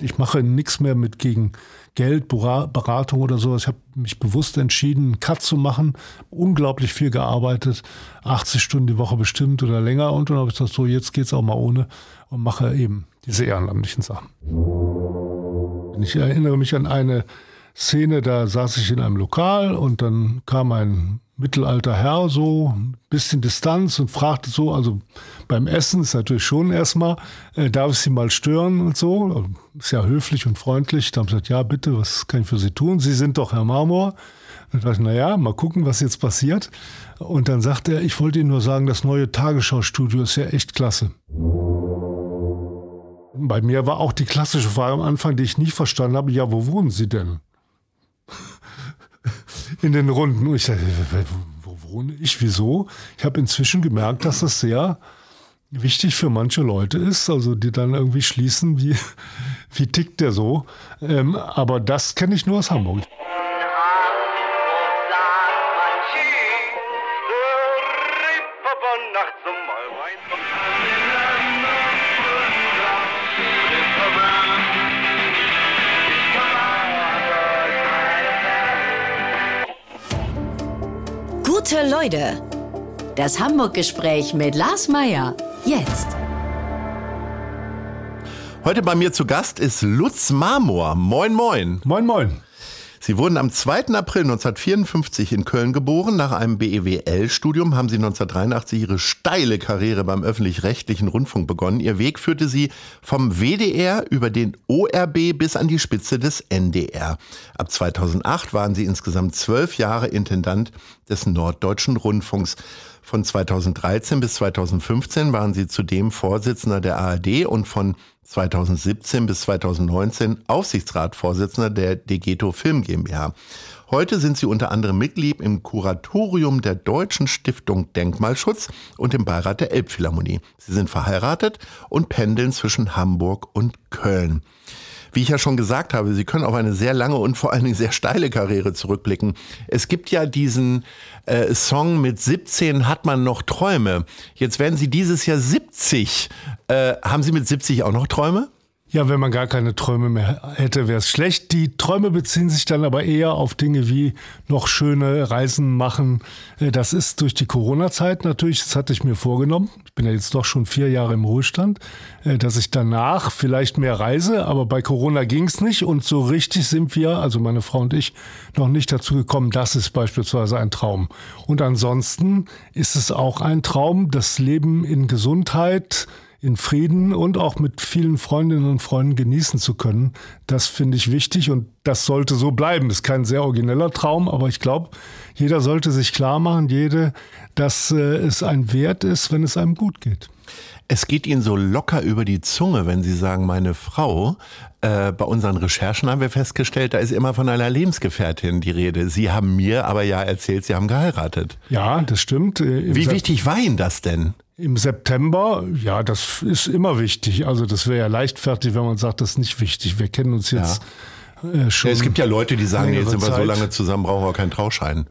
ich mache nichts mehr mit gegen Geld, Beratung oder sowas. Ich habe mich bewusst entschieden, einen Cut zu machen, unglaublich viel gearbeitet, 80 Stunden die Woche bestimmt oder länger und dann habe ich gesagt, so jetzt geht's auch mal ohne und mache eben diese ehrenamtlichen Sachen. Ich erinnere mich an eine Szene, da saß ich in einem Lokal und dann kam ein mittelalter Herr so ein bisschen Distanz und fragte so, also beim Essen ist natürlich schon erstmal, äh, darf ich Sie mal stören und so, ist ja höflich und freundlich. Da haben gesagt, ja bitte, was kann ich für Sie tun? Sie sind doch Herr Marmor. Dann dachte naja, mal gucken, was jetzt passiert. Und dann sagte er, ich wollte Ihnen nur sagen, das neue Tagesschau-Studio ist ja echt klasse. Bei mir war auch die klassische Frage am Anfang, die ich nie verstanden habe, ja, wo wohnen Sie denn? In den Runden. Und ich dachte, wo wohne ich? Wieso? Ich habe inzwischen gemerkt, dass das sehr wichtig für manche Leute ist, also die dann irgendwie schließen, wie, wie tickt der so. Ähm, aber das kenne ich nur aus Hamburg. Leute. Das Hamburg-Gespräch mit Lars Meier. Jetzt. Heute bei mir zu Gast ist Lutz Marmor. Moin, moin. Moin, moin. Sie wurden am 2. April 1954 in Köln geboren. Nach einem BEWL-Studium haben Sie 1983 Ihre steile Karriere beim öffentlich-rechtlichen Rundfunk begonnen. Ihr Weg führte Sie vom WDR über den ORB bis an die Spitze des NDR. Ab 2008 waren Sie insgesamt zwölf Jahre Intendant des Norddeutschen Rundfunks. Von 2013 bis 2015 waren Sie zudem Vorsitzender der ARD und von 2017 bis 2019 Aufsichtsratsvorsitzender der Degeto Film GmbH. Heute sind sie unter anderem Mitglied im Kuratorium der Deutschen Stiftung Denkmalschutz und im Beirat der Elbphilharmonie. Sie sind verheiratet und pendeln zwischen Hamburg und Köln. Wie ich ja schon gesagt habe, Sie können auf eine sehr lange und vor allen Dingen sehr steile Karriere zurückblicken. Es gibt ja diesen äh, Song mit 17 hat man noch Träume. Jetzt werden Sie dieses Jahr 70. Äh, haben Sie mit 70 auch noch Träume? Ja, wenn man gar keine Träume mehr hätte, wäre es schlecht. Die Träume beziehen sich dann aber eher auf Dinge wie noch schöne Reisen machen. Äh, das ist durch die Corona-Zeit natürlich, das hatte ich mir vorgenommen. Ich bin ja jetzt doch schon vier Jahre im Ruhestand, äh, dass ich danach vielleicht mehr reise, aber bei Corona ging es nicht und so richtig sind wir, also meine Frau und ich, noch nicht dazu gekommen. Das ist beispielsweise ein Traum. Und ansonsten ist es auch ein Traum, das Leben in Gesundheit, in Frieden und auch mit vielen Freundinnen und Freunden genießen zu können. Das finde ich wichtig und das sollte so bleiben. Das ist kein sehr origineller Traum, aber ich glaube, jeder sollte sich klar machen, jede, dass äh, es ein Wert ist, wenn es einem gut geht. Es geht Ihnen so locker über die Zunge, wenn Sie sagen, meine Frau. Äh, bei unseren Recherchen haben wir festgestellt, da ist immer von einer Lebensgefährtin die Rede. Sie haben mir aber ja erzählt, Sie haben geheiratet. Ja, das stimmt. Äh, Wie wichtig war Ihnen das denn? Im September, ja, das ist immer wichtig. Also das wäre ja leichtfertig, wenn man sagt, das ist nicht wichtig. Wir kennen uns jetzt ja. äh, schon. Ja, es gibt ja Leute, die sagen, jetzt sind wir so lange zusammen, brauchen wir keinen Trauschein.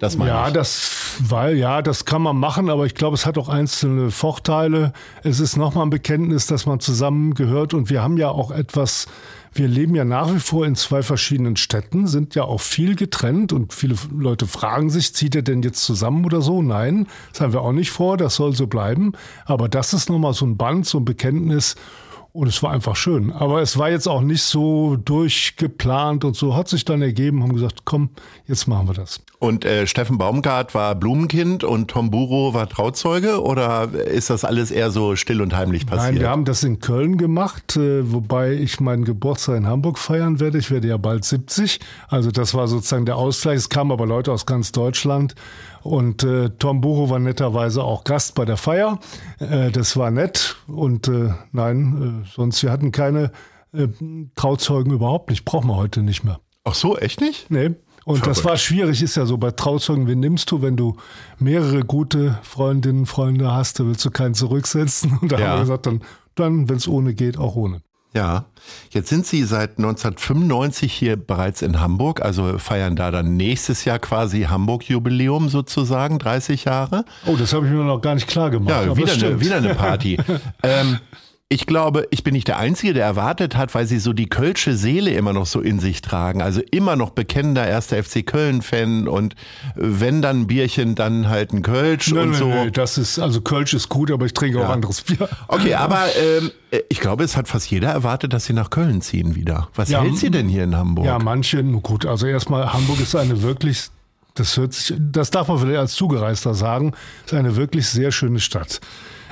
Das meine ja, ich. das, weil, ja, das kann man machen, aber ich glaube, es hat auch einzelne Vorteile. Es ist nochmal ein Bekenntnis, dass man zusammengehört und wir haben ja auch etwas wir leben ja nach wie vor in zwei verschiedenen Städten, sind ja auch viel getrennt und viele Leute fragen sich, zieht er denn jetzt zusammen oder so? Nein, das haben wir auch nicht vor, das soll so bleiben. Aber das ist nochmal so ein Band, so ein Bekenntnis. Und es war einfach schön. Aber es war jetzt auch nicht so durchgeplant und so. Hat sich dann ergeben, haben gesagt, komm, jetzt machen wir das. Und äh, Steffen Baumgart war Blumenkind und Tom Buro war Trauzeuge? Oder ist das alles eher so still und heimlich passiert? Nein, wir haben das in Köln gemacht, äh, wobei ich meinen Geburtstag in Hamburg feiern werde. Ich werde ja bald 70. Also das war sozusagen der Ausgleich. Es kamen aber Leute aus ganz Deutschland. Und äh, Tom Buro war netterweise auch Gast bei der Feier. Äh, das war nett. Und äh, nein, äh, sonst, wir hatten keine äh, Trauzeugen überhaupt nicht. Brauchen wir heute nicht mehr. Ach so, echt nicht? Nee. Und Verrückt. das war schwierig, ist ja so bei Trauzeugen, wen nimmst du, wenn du mehrere gute Freundinnen, Freunde hast, da willst du keinen zurücksetzen. Und da ja. haben wir gesagt, dann, dann wenn es ohne geht, auch ohne. Ja, jetzt sind Sie seit 1995 hier bereits in Hamburg, also feiern da dann nächstes Jahr quasi Hamburg-Jubiläum sozusagen, 30 Jahre. Oh, das habe ich mir noch gar nicht klar gemacht. Ja, wieder eine, wieder eine Party. ähm, ich glaube, ich bin nicht der Einzige, der erwartet hat, weil sie so die kölsche Seele immer noch so in sich tragen. Also immer noch bekennender erster FC Köln-Fan und wenn dann ein Bierchen, dann halt ein Kölsch Nein, und nein, so. nein, das ist, also Kölsch ist gut, aber ich trinke auch anderes Bier. Okay, aber ähm, ich glaube, es hat fast jeder erwartet, dass sie nach Köln ziehen wieder. Was Ja, hält sie denn hier in Hamburg? Ja, manche, gut, also erstmal, Hamburg ist eine wirklich, das hört sich, das darf man vielleicht als Zugereister sagen, ist eine wirklich sehr schöne Stadt.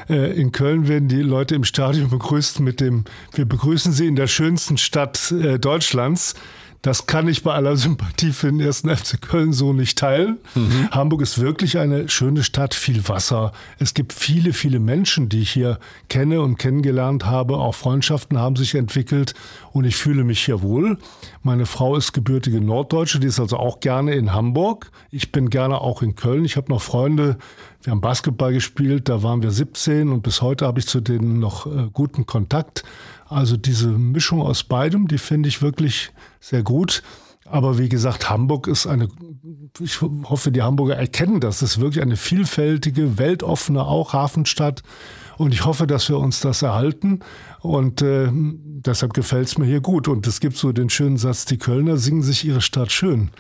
Äh, In Köln werden die Leute im Stadion begrüßt mit dem, wir begrüßen Sie in der schönsten Stadt äh, Deutschlands. Das kann ich bei aller Sympathie für den ersten FC Köln so nicht teilen. Hamburg ist wirklich eine schöne Stadt, viel Wasser. Es gibt viele, viele Menschen, die ich hier kenne und kennengelernt habe. Auch Freundschaften haben sich entwickelt und ich fühle mich hier wohl. Meine Frau ist gebürtige Norddeutsche, die ist also auch gerne in Hamburg. Ich bin gerne auch in Köln. Ich habe noch Freunde, wir haben Basketball gespielt, da waren wir 17 und bis heute habe ich zu denen noch äh, guten Kontakt. Also diese Mischung aus beidem, die finde ich wirklich sehr gut. Aber wie gesagt, Hamburg ist eine, ich hoffe, die Hamburger erkennen das, es ist wirklich eine vielfältige, weltoffene auch Hafenstadt. Und ich hoffe, dass wir uns das erhalten. Und äh, deshalb gefällt es mir hier gut. Und es gibt so den schönen Satz, die Kölner singen sich ihre Stadt schön.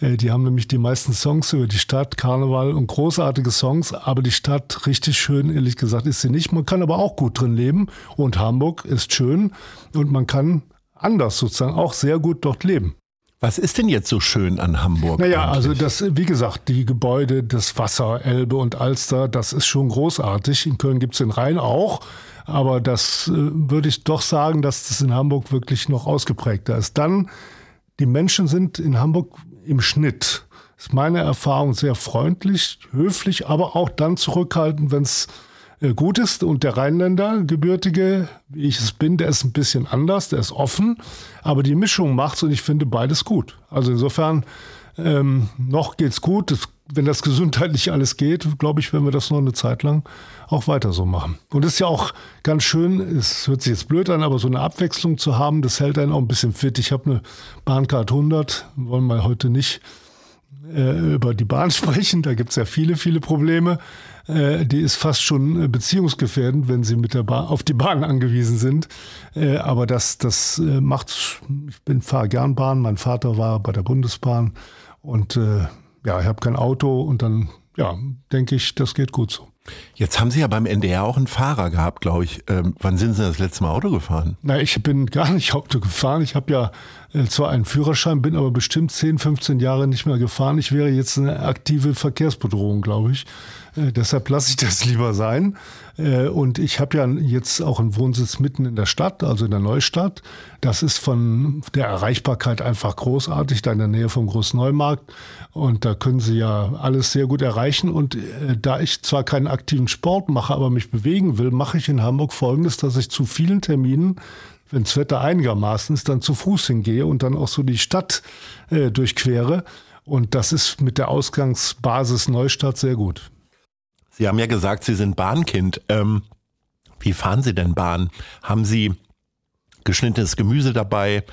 Äh, die haben nämlich die meisten Songs über die Stadt, Karneval und großartige Songs. Aber die Stadt richtig schön, ehrlich gesagt, ist sie nicht. Man kann aber auch gut drin leben. Und Hamburg ist schön. Und man kann anders sozusagen auch sehr gut dort leben. Was ist denn jetzt so schön an Hamburg? Naja, eigentlich? also das, wie gesagt, die Gebäude, das Wasser, Elbe und Alster, das ist schon großartig. In Köln gibt's den Rhein auch. Aber das äh, würde ich doch sagen, dass das in Hamburg wirklich noch ausgeprägter ist. Dann, die Menschen sind in Hamburg im Schnitt, ist meine Erfahrung, sehr freundlich, höflich, aber auch dann zurückhaltend, wenn es gut ist. Und der Rheinländer, Gebürtige, wie ich es bin, der ist ein bisschen anders, der ist offen, aber die Mischung macht's und ich finde beides gut. Also insofern, ähm, noch geht's gut. Das, wenn das gesundheitlich alles geht, glaube ich, werden wir das noch eine Zeit lang auch weiter so machen. Und es ist ja auch ganz schön, es hört sich jetzt blöd an, aber so eine Abwechslung zu haben, das hält einen auch ein bisschen fit. Ich habe eine Bahncard 100, wollen wir heute nicht äh, über die Bahn sprechen. Da gibt es ja viele, viele Probleme. Äh, die ist fast schon äh, beziehungsgefährdend, wenn sie mit der Bahn auf die Bahn angewiesen sind. Äh, aber das, das äh, macht, ich bin fahre gern Bahn. Mein Vater war bei der Bundesbahn und äh, ja, ich habe kein Auto und dann ja, denke ich, das geht gut so. Jetzt haben Sie ja beim NDR auch einen Fahrer gehabt, glaube ich. Ähm, wann sind Sie das letzte Mal Auto gefahren? Na, ich bin gar nicht Auto gefahren. Ich habe ja äh, zwar einen Führerschein, bin aber bestimmt 10, 15 Jahre nicht mehr gefahren. Ich wäre jetzt eine aktive Verkehrsbedrohung, glaube ich. Äh, deshalb lasse ich das lieber sein. Äh, und ich habe ja jetzt auch einen Wohnsitz mitten in der Stadt, also in der Neustadt. Das ist von der Erreichbarkeit einfach großartig, da in der Nähe vom Großneumarkt. Und da können Sie ja alles sehr gut erreichen. Und äh, da ich zwar keinen aktiven Sport mache, aber mich bewegen will, mache ich in Hamburg Folgendes, dass ich zu vielen Terminen wenn das Wetter einigermaßen ist, dann zu Fuß hingehe und dann auch so die Stadt durchquere. Und das ist mit der Ausgangsbasis Neustadt sehr gut. Sie haben ja gesagt, Sie sind Bahnkind. Ähm, wie fahren Sie denn Bahn? Haben Sie geschnittenes Gemüse dabei?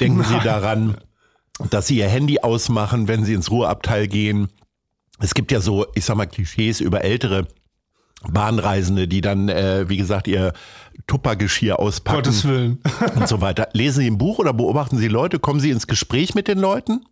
Denken Sie daran, dass Sie Ihr Handy ausmachen, wenn Sie ins Ruheabteil gehen? Es gibt ja so, ich sag mal, Klischees über ältere Bahnreisende, die dann, äh, wie gesagt, ihr Tuppergeschirr auspacken Gottes Willen. und so weiter. Lesen Sie ein Buch oder beobachten Sie Leute? Kommen Sie ins Gespräch mit den Leuten?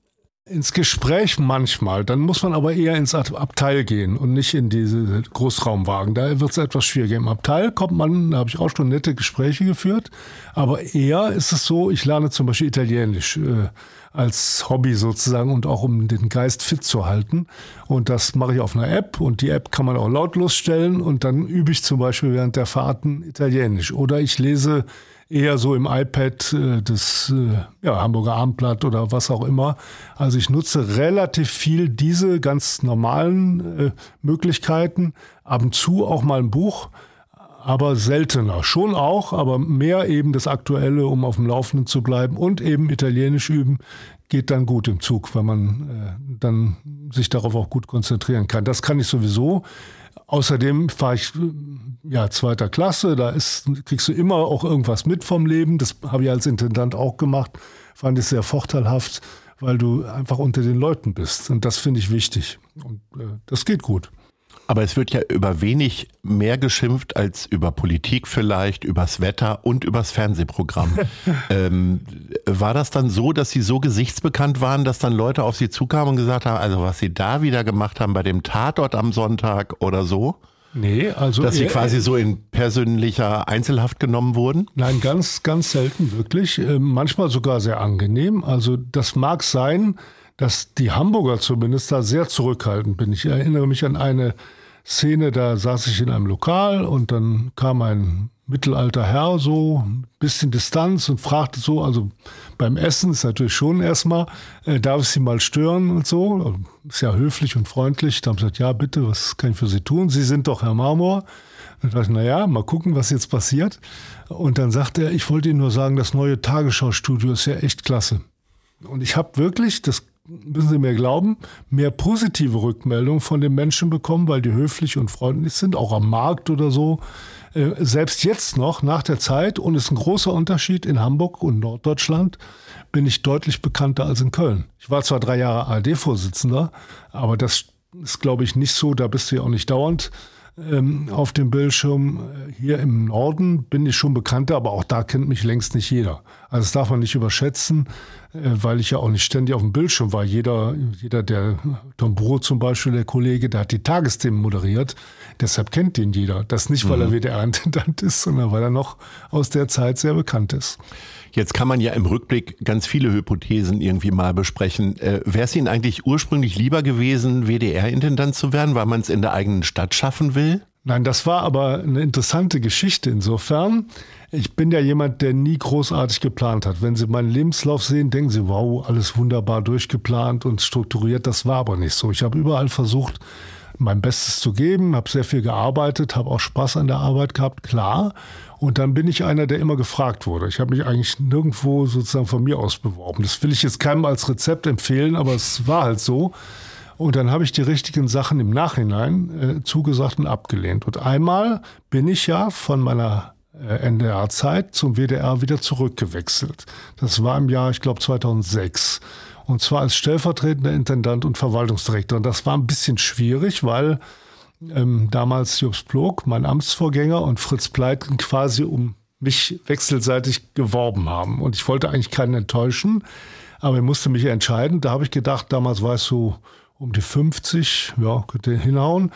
Ins Gespräch manchmal. Dann muss man aber eher ins Ab- Abteil gehen und nicht in diese Großraumwagen. Da wird es etwas schwieriger. Im Abteil kommt man, da habe ich auch schon nette Gespräche geführt. Aber eher ist es so, ich lerne zum Beispiel Italienisch äh, als Hobby sozusagen und auch um den Geist fit zu halten. Und das mache ich auf einer App und die App kann man auch lautlos stellen und dann übe ich zum Beispiel während der Fahrten Italienisch. Oder ich lese eher so im iPad äh, das äh, ja, Hamburger Abendblatt oder was auch immer. Also ich nutze relativ viel diese ganz normalen äh, Möglichkeiten. Ab und zu auch mal ein Buch, aber seltener. Schon auch, aber mehr eben das Aktuelle, um auf dem Laufenden zu bleiben und eben Italienisch üben. Geht dann gut im Zug, weil man äh, dann sich darauf auch gut konzentrieren kann. Das kann ich sowieso. Außerdem fahre ich äh, ja zweiter Klasse, da ist, kriegst du immer auch irgendwas mit vom Leben. Das habe ich als Intendant auch gemacht. Fand ich sehr vorteilhaft, weil du einfach unter den Leuten bist. Und das finde ich wichtig. Und äh, das geht gut. Aber es wird ja über wenig mehr geschimpft als über Politik vielleicht, übers Wetter und übers Fernsehprogramm. ähm, war das dann so, dass Sie so gesichtsbekannt waren, dass dann Leute auf Sie zukamen und gesagt haben, also was Sie da wieder gemacht haben bei dem Tatort am Sonntag oder so? Nee, also. Dass sie quasi so in persönlicher Einzelhaft genommen wurden? Nein, ganz, ganz selten wirklich. Äh, manchmal sogar sehr angenehm. Also, das mag sein, dass die Hamburger zumindest da sehr zurückhaltend bin. Ich erinnere mich an eine Szene, da saß ich in einem Lokal und dann kam ein mittelalter Herr so ein bisschen Distanz und fragte so, also beim Essen ist natürlich schon erstmal, äh, darf ich Sie mal stören und so. Ist ja höflich und freundlich. Da haben sie gesagt, ja bitte, was kann ich für Sie tun? Sie sind doch Herr Marmor. Dann dachte ich, naja, mal gucken, was jetzt passiert. Und dann sagte er, ich wollte Ihnen nur sagen, das neue Tagesschau-Studio ist ja echt klasse. Und ich habe wirklich, das müssen Sie mir glauben, mehr positive Rückmeldungen von den Menschen bekommen, weil die höflich und freundlich sind, auch am Markt oder so. Äh, selbst jetzt noch, nach der Zeit, und es ist ein großer Unterschied in Hamburg und Norddeutschland, bin ich deutlich bekannter als in Köln. Ich war zwar drei Jahre ARD-Vorsitzender, aber das ist, glaube ich, nicht so, da bist du ja auch nicht dauernd ähm, auf dem Bildschirm. Hier im Norden bin ich schon bekannter, aber auch da kennt mich längst nicht jeder. Also das darf man nicht überschätzen, äh, weil ich ja auch nicht ständig auf dem Bildschirm war. Jeder, jeder, der Tom Bro zum Beispiel, der Kollege, der hat die Tagesthemen moderiert. Deshalb kennt ihn jeder. Das nicht, weil er mhm. WDR-Intendant ist, sondern weil er noch aus der Zeit sehr bekannt ist. Jetzt kann man ja im Rückblick ganz viele Hypothesen irgendwie mal besprechen. Äh, Wäre es Ihnen eigentlich ursprünglich lieber gewesen, WDR-Intendant zu werden, weil man es in der eigenen Stadt schaffen will? Nein, das war aber eine interessante Geschichte insofern. Ich bin ja jemand, der nie großartig geplant hat. Wenn Sie meinen Lebenslauf sehen, denken Sie, wow, alles wunderbar durchgeplant und strukturiert. Das war aber nicht so. Ich habe überall versucht, mein Bestes zu geben, habe sehr viel gearbeitet, habe auch Spaß an der Arbeit gehabt, klar. Und dann bin ich einer, der immer gefragt wurde. Ich habe mich eigentlich nirgendwo sozusagen von mir aus beworben. Das will ich jetzt keinem als Rezept empfehlen, aber es war halt so. Und dann habe ich die richtigen Sachen im Nachhinein äh, zugesagt und abgelehnt. Und einmal bin ich ja von meiner äh, NDR-Zeit zum WDR wieder zurückgewechselt. Das war im Jahr, ich glaube, 2006. Und zwar als stellvertretender Intendant und Verwaltungsdirektor. Und das war ein bisschen schwierig, weil ähm, damals Jobs Plog, mein Amtsvorgänger, und Fritz Pleitgen quasi um mich wechselseitig geworben haben. Und ich wollte eigentlich keinen enttäuschen, aber ich musste mich entscheiden. Da habe ich gedacht, damals war es so um die 50, ja, könnte hinhauen.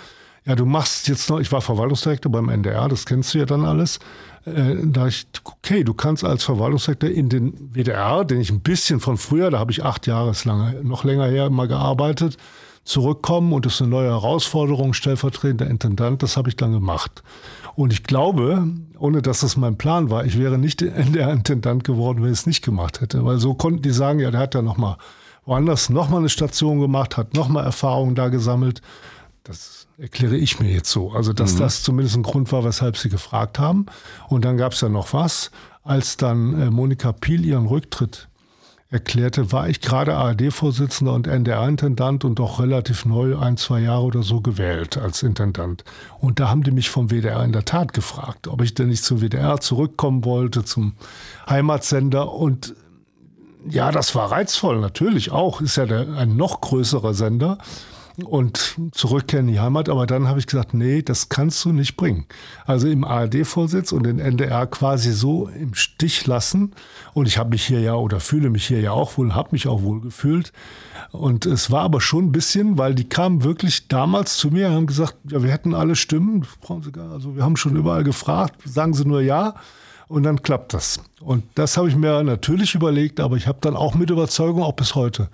Ja, du machst jetzt noch, ich war Verwaltungsdirektor beim NDR, das kennst du ja dann alles. Äh, da ich, okay, du kannst als Verwaltungsdirektor in den WDR, den ich ein bisschen von früher, da habe ich acht Jahre lang, noch länger her mal gearbeitet, zurückkommen und das ist eine neue Herausforderung, stellvertretender Intendant, das habe ich dann gemacht. Und ich glaube, ohne dass das mein Plan war, ich wäre nicht der Intendant geworden, wenn ich es nicht gemacht hätte. Weil so konnten die sagen, ja, der hat ja nochmal woanders nochmal eine Station gemacht, hat nochmal Erfahrungen da gesammelt. Das erkläre ich mir jetzt so. Also, dass mhm. das zumindest ein Grund war, weshalb sie gefragt haben. Und dann gab es ja noch was, als dann äh, Monika Piel ihren Rücktritt erklärte, war ich gerade ARD-Vorsitzender und NDR-Intendant und doch relativ neu, ein, zwei Jahre oder so gewählt als Intendant. Und da haben die mich vom WDR in der Tat gefragt, ob ich denn nicht zum WDR zurückkommen wollte, zum Heimatsender. Und ja, das war reizvoll, natürlich auch. Ist ja der, ein noch größerer Sender und zurückkehren in die Heimat. Aber dann habe ich gesagt, nee, das kannst du nicht bringen. Also im ARD-Vorsitz und den NDR quasi so im Stich lassen. Und ich habe mich hier ja oder fühle mich hier ja auch wohl, habe mich auch wohl gefühlt. Und es war aber schon ein bisschen, weil die kamen wirklich damals zu mir und haben gesagt, ja, wir hätten alle Stimmen. Also wir haben schon überall gefragt, sagen Sie nur ja. Und dann klappt das. Und das habe ich mir natürlich überlegt, aber ich habe dann auch mit Überzeugung, auch bis heute,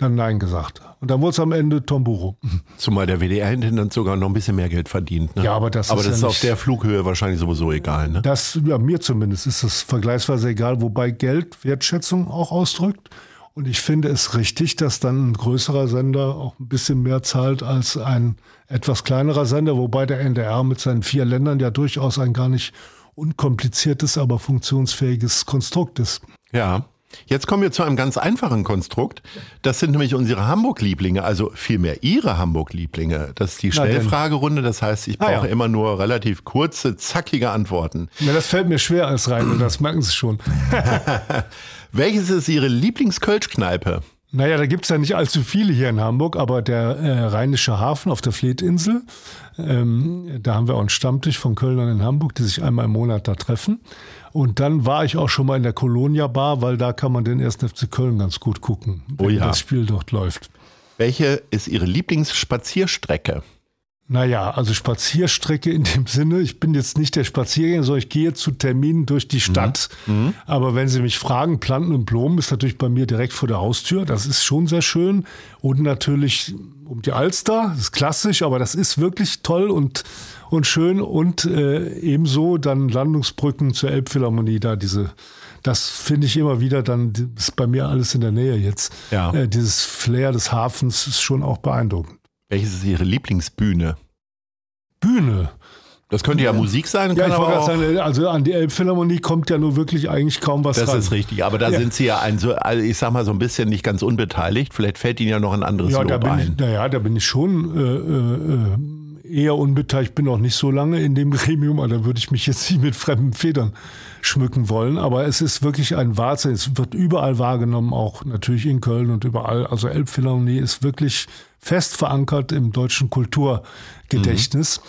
dann Nein gesagt. Und dann wurde es am Ende Tomburo. Zumal der WDR-Intendant sogar noch ein bisschen mehr Geld verdient. Ne? Ja, aber das aber ist, das ja ist auf der Flughöhe wahrscheinlich sowieso egal. Ne? Das, ja, mir zumindest ist das vergleichsweise egal, wobei Geld Wertschätzung auch ausdrückt. Und ich finde es richtig, dass dann ein größerer Sender auch ein bisschen mehr zahlt als ein etwas kleinerer Sender, wobei der NDR mit seinen vier Ländern ja durchaus ein gar nicht unkompliziertes, aber funktionsfähiges Konstrukt ist. Ja. Jetzt kommen wir zu einem ganz einfachen Konstrukt. Das sind nämlich unsere Hamburg-Lieblinge, also vielmehr Ihre Hamburg-Lieblinge. Das ist die Schnellfragerunde. Das heißt, ich brauche ah, ja. immer nur relativ kurze, zackige Antworten. Ja, das fällt mir schwer als rein, das merken Sie schon. Welches ist Ihre Lieblingskölschkneipe? Naja, da gibt es ja nicht allzu viele hier in Hamburg, aber der äh, Rheinische Hafen auf der Fletinsel, ähm, da haben wir auch einen Stammtisch von Kölnern in Hamburg, die sich einmal im Monat da treffen. Und dann war ich auch schon mal in der Colonia Bar, weil da kann man den 1. FC Köln ganz gut gucken, wenn Oh ja. das Spiel dort läuft. Welche ist Ihre Lieblingsspazierstrecke? Naja, also Spazierstrecke in dem Sinne, ich bin jetzt nicht der Spaziergänger, sondern ich gehe zu Terminen durch die Stadt. Aber wenn Sie mich fragen, Planten und Blumen ist natürlich bei mir direkt vor der Haustür. Das ist schon sehr schön. Und natürlich um die Alster, das ist klassisch, aber das ist wirklich toll und, und schön. Und äh, ebenso dann Landungsbrücken zur Elbphilharmonie, da diese das finde ich immer wieder dann, ist bei mir alles in der Nähe jetzt. Ja. Äh, dieses Flair des Hafens ist schon auch beeindruckend. Welches ist Ihre Lieblingsbühne? Bühne. Das könnte ja, Musik sein, Ja, ich wollte gerade sagen, also an die Elbphilharmonie kommt ja nur wirklich eigentlich kaum was das ran. ist richtig. Aber da Ja. sind Sie ja ein, so, also ich sag mal so ein bisschen nicht ganz unbeteiligt. Vielleicht fällt Ihnen ja noch ein anderes Ja, da Lob bin ein. ich, naja, da bin ich schon äh, äh, eher unbeteiligt. Ich bin auch nicht so lange in dem Gremium, aber da würde ich mich jetzt nicht mit fremden Federn schmücken wollen. Aber es ist wirklich ein Wahnsinn. Es wird überall wahrgenommen, auch natürlich in Köln und überall. Also Elbphilharmonie ist wirklich fest verankert im deutschen Kulturgedächtnis.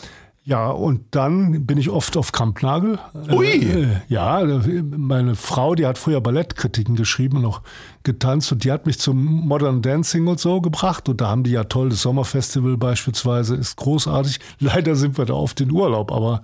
Ja, und dann bin ich oft auf Kampnagel. Ui. Äh, ja, meine Frau, die hat früher Ballettkritiken geschrieben und auch getanzt und die hat mich zum Modern Dancing und so gebracht und da haben die ja toll, das Sommerfestival beispielsweise ist großartig. Leider sind wir da oft in Urlaub, aber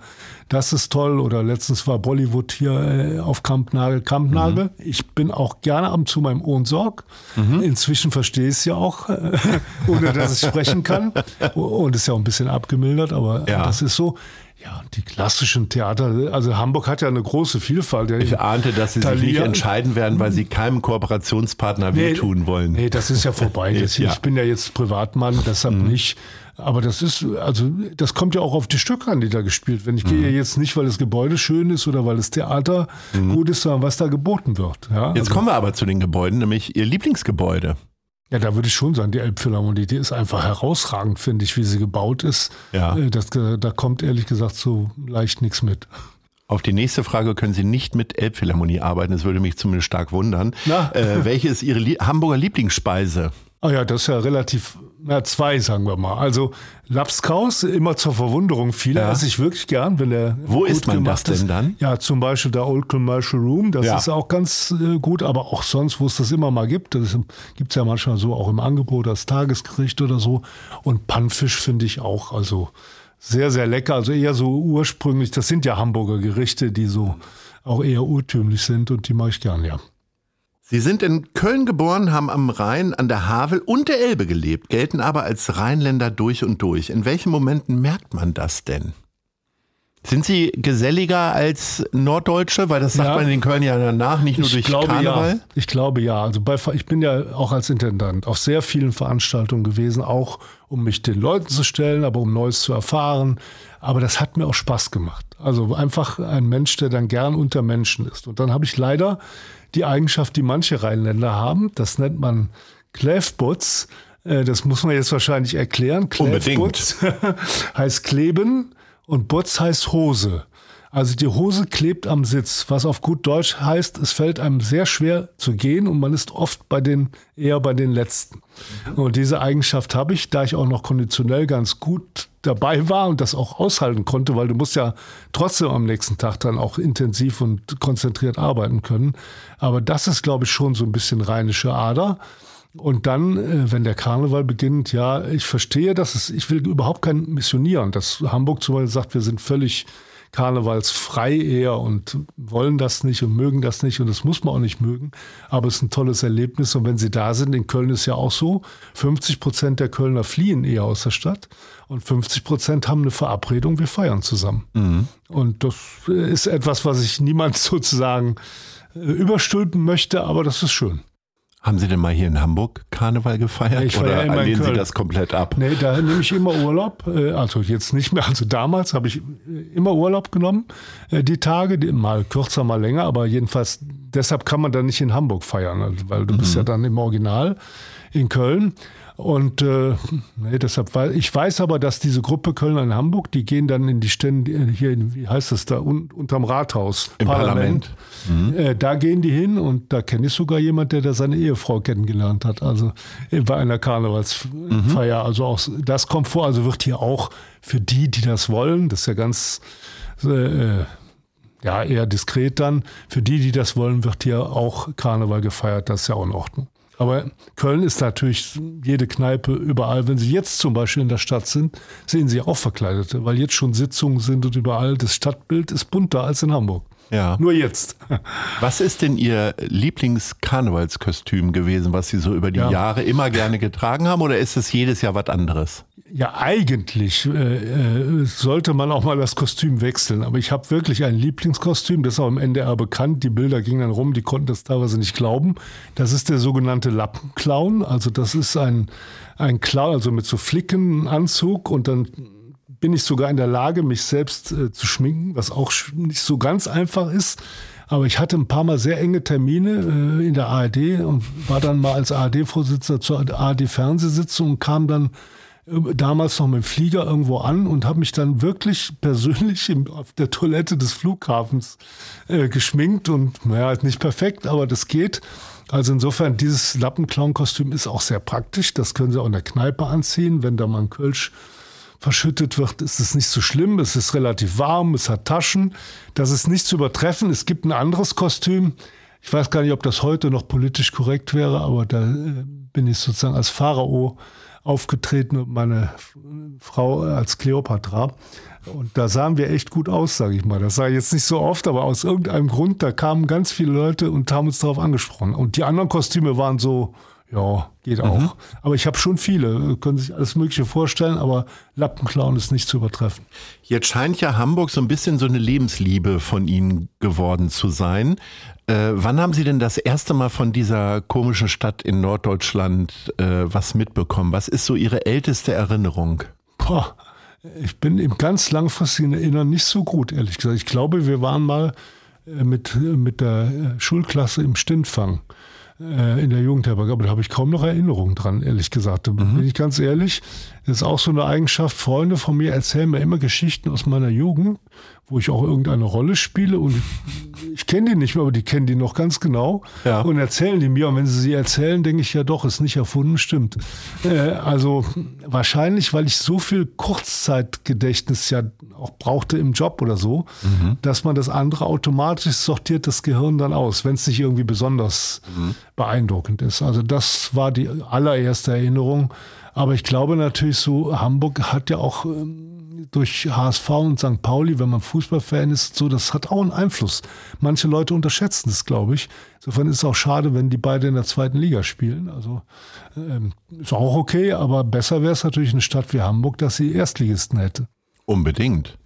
das ist toll. Oder letztens war Bollywood hier äh, auf Kampnagel. Kampnagel, ich bin auch gerne ab und zu meinem Ohren Sorg. Inzwischen verstehe ich es ja auch, ohne dass ich sprechen kann. Und ist ja auch ein bisschen abgemildert, aber Ja. das ist so. Ja, die klassischen Theater, also Hamburg hat ja eine große Vielfalt. Ich ahnte, dass Sie sich nicht Thalia- entscheiden werden, weil Sie keinem Kooperationspartner wehtun wollen. Nee, das ist ja vorbei. Hier, Ja. Mhm. Ich bin ja jetzt Privatmann, deshalb nicht. Aber das ist, also das kommt ja auch auf die Stücke an, die da gespielt werden. Ich Mhm. gehe jetzt nicht, weil das Gebäude schön ist oder weil das Theater gut ist, sondern was da geboten wird. Ja, Mhm. Jetzt also, kommen wir aber zu den Gebäuden, nämlich Ihr Lieblingsgebäude. Ja da würde ich schon sagen, die Elbphilharmonie, die ist einfach herausragend, finde ich, wie sie gebaut ist. Ja. Äh, Das, da kommt ehrlich gesagt so leicht nichts mit. Auf die nächste Frage können Sie nicht mit Elbphilharmonie arbeiten. Das würde mich zumindest stark wundern. Äh, welche ist Ihre Lie Hamburger Lieblingsspeise? Ah ja, das ist ja relativ, na zwei sagen wir mal. Also Lapskaus, immer zur Verwunderung vieler, Ja. esse ich wirklich gern, wenn der Wo gut isst man das gemacht ist. denn dann? Ja, zum Beispiel der Old Commercial Room, das Ja. ist auch ganz äh, gut, aber auch sonst, wo es das immer mal gibt, das gibt's ja manchmal so auch im Angebot als Tagesgericht oder so. Und Pannfisch finde ich auch, also sehr, sehr lecker, also eher so ursprünglich, das sind ja Hamburger Gerichte, die so auch eher urtümlich sind und die mag ich gern, ja. Sie sind in Köln geboren, haben am Rhein, an der Havel und der Elbe gelebt, gelten aber als Rheinländer durch und durch. In welchen Momenten merkt man das denn? Sind Sie geselliger als Norddeutsche? Weil das sagt Ja. man in Köln ja danach, nicht nur durch Karneval. Ja. Ich glaube ja. Also bei, ich bin ja auch als Intendant auf sehr vielen Veranstaltungen gewesen, auch um mich den Leuten zu stellen, aber um Neues zu erfahren. Aber das hat mir auch Spaß gemacht. Also einfach ein Mensch, der dann gern unter Menschen ist. Und dann habe ich leider die Eigenschaft, die manche Rheinländer haben. Das nennt man Kläfbutz. Äh, Das muss man jetzt wahrscheinlich erklären. Kläfbutz heißt kleben und Butz heißt Hose. Also die Hose klebt am Sitz, was auf gut Deutsch heißt, es fällt einem sehr schwer zu gehen und man ist oft bei den eher bei den letzten. Und diese Eigenschaft habe ich, da ich auch noch konditionell ganz gut dabei war und das auch aushalten konnte, weil du musst ja trotzdem am nächsten Tag dann auch intensiv und konzentriert arbeiten können. Aber das ist, glaube ich, schon so ein bisschen rheinische Ader. Und dann, äh, wenn der Karneval beginnt, ja, ich verstehe, dass es, ich will überhaupt kein Missionieren. Dass Hamburg zum Beispiel sagt, wir sind völlig karnevalsfrei eher und wollen das nicht und mögen das nicht und das muss man auch nicht mögen. Aber es ist ein tolles Erlebnis und wenn sie da sind, in Köln ist ja auch so, 50 Prozent der Kölner fliehen eher aus der Stadt und 50 Prozent haben eine Verabredung, wir feiern zusammen. Und das ist etwas, was ich niemand sozusagen äh, überstülpen möchte, aber das ist schön. Haben Sie denn mal hier in Hamburg Karneval gefeiert? Ich oder in lehnen Sie das komplett ab? Nee, da nehme ich immer Urlaub. äh, Also jetzt nicht mehr. Also damals habe ich äh, immer Urlaub genommen, die Tage, mal kürzer, mal länger, aber jedenfalls deshalb kann man dann nicht in Hamburg feiern, weil du bist ja dann im Original in Köln. Und äh, nee, deshalb, weil ich weiß aber, dass diese Gruppe Köln in Hamburg, die gehen dann in die Stände hier, in, wie heißt das da, un, unterm Rathaus. Im Parlament. Parlament. Mhm. Äh, da gehen die hin und da kenne ich sogar jemand, der da seine Ehefrau kennengelernt hat. Also bei einer Karnevalsfeier. Mhm. Also auch das kommt vor. Also wird hier auch für die, die das wollen, das ist ja ganz äh, ja eher diskret dann. Für die, die das wollen, wird hier auch Karneval gefeiert. Das ist ja auch in Ordnung. Aber Köln ist natürlich jede Kneipe überall. Wenn Sie jetzt zum Beispiel in der Stadt sind, sehen Sie auch Verkleidete, weil jetzt schon Sitzungen sind und überall. Das Stadtbild ist bunter als in Hamburg. Ja. Nur jetzt. Was ist denn Ihr Lieblingskarnevalskostüm gewesen, was Sie so über die ja. Jahre immer gerne getragen haben, oder ist es jedes Jahr was anderes? Ja, eigentlich äh, äh, sollte man auch mal das Kostüm wechseln. Aber ich habe wirklich ein Lieblingskostüm, das ist auch im NDR bekannt. Die Bilder gingen dann rum, die konnten das teilweise nicht glauben. Das ist der sogenannte Lappenclown. Also das ist ein, ein Clown, also mit so Flickenanzug und dann bin ich sogar in der Lage, mich selbst äh, zu schminken, was auch nicht so ganz einfach ist. Aber ich hatte ein paar Mal sehr enge Termine äh, in der ARD und war dann mal als ARD-Vorsitzender zur ARD-Fernsehsitzung und kam dann damals noch mit dem Flieger irgendwo an und habe mich dann wirklich persönlich im, auf der Toilette des Flughafens äh, geschminkt und naja, halt nicht perfekt, aber das geht. Also insofern, dieses Lappenclown-Kostüm ist auch sehr praktisch. Das können Sie auch in der Kneipe anziehen, wenn da mal ein Kölsch verschüttet wird, ist es nicht so schlimm. Es ist relativ warm, es hat Taschen. Das ist nicht zu übertreffen. Es gibt ein anderes Kostüm. Ich weiß gar nicht, ob das heute noch politisch korrekt wäre, aber da äh, bin ich sozusagen als Pharao aufgetreten und meine Frau als Kleopatra. Und da sahen wir echt gut aus, sage ich mal. Das sah jetzt nicht so oft, aber aus irgendeinem Grund, da kamen ganz viele Leute und haben uns darauf angesprochen. Und die anderen Kostüme waren so, ja, geht auch. Mhm. Aber ich habe schon viele, können sich alles Mögliche vorstellen, aber Lappenclown ist nicht zu übertreffen. Jetzt scheint ja Hamburg so ein bisschen so eine Lebensliebe von Ihnen geworden zu sein. Äh, wann haben Sie denn das erste Mal von dieser komischen Stadt in Norddeutschland äh, was mitbekommen? Was ist so Ihre älteste Erinnerung? Boah, ich bin im ganz langfristigen Erinnern nicht so gut, ehrlich gesagt. Ich glaube, wir waren mal äh, mit, mit der äh, Schulklasse im Stintfang äh, in der Jugendherberge, aber da habe ich kaum noch Erinnerungen dran, ehrlich gesagt. Da mhm. bin ich ganz ehrlich. Das ist auch so eine Eigenschaft. Freunde von mir erzählen mir immer Geschichten aus meiner Jugend wo ich auch irgendeine Rolle spiele und ich kenne die nicht mehr, aber die kennen die noch ganz genau ja. und erzählen die mir. Und wenn sie sie erzählen, denke ich ja doch, ist nicht erfunden, stimmt. Äh, also wahrscheinlich, weil ich so viel Kurzzeitgedächtnis ja auch brauchte im Job oder so, mhm. dass man das andere automatisch sortiert das Gehirn dann aus, wenn es nicht irgendwie besonders mhm. beeindruckend ist. Also das war die allererste Erinnerung. Aber ich glaube natürlich so, Hamburg hat ja auch ähm, durch HSV und St. Pauli, wenn man Fußballfan ist, so, das hat auch einen Einfluss. Manche Leute unterschätzen das, glaube ich. Insofern ist es auch schade, wenn die beide in der zweiten Liga spielen. Also ähm, ist auch okay, aber besser wäre es natürlich eine Stadt wie Hamburg, dass sie Erstligisten hätte. Unbedingt.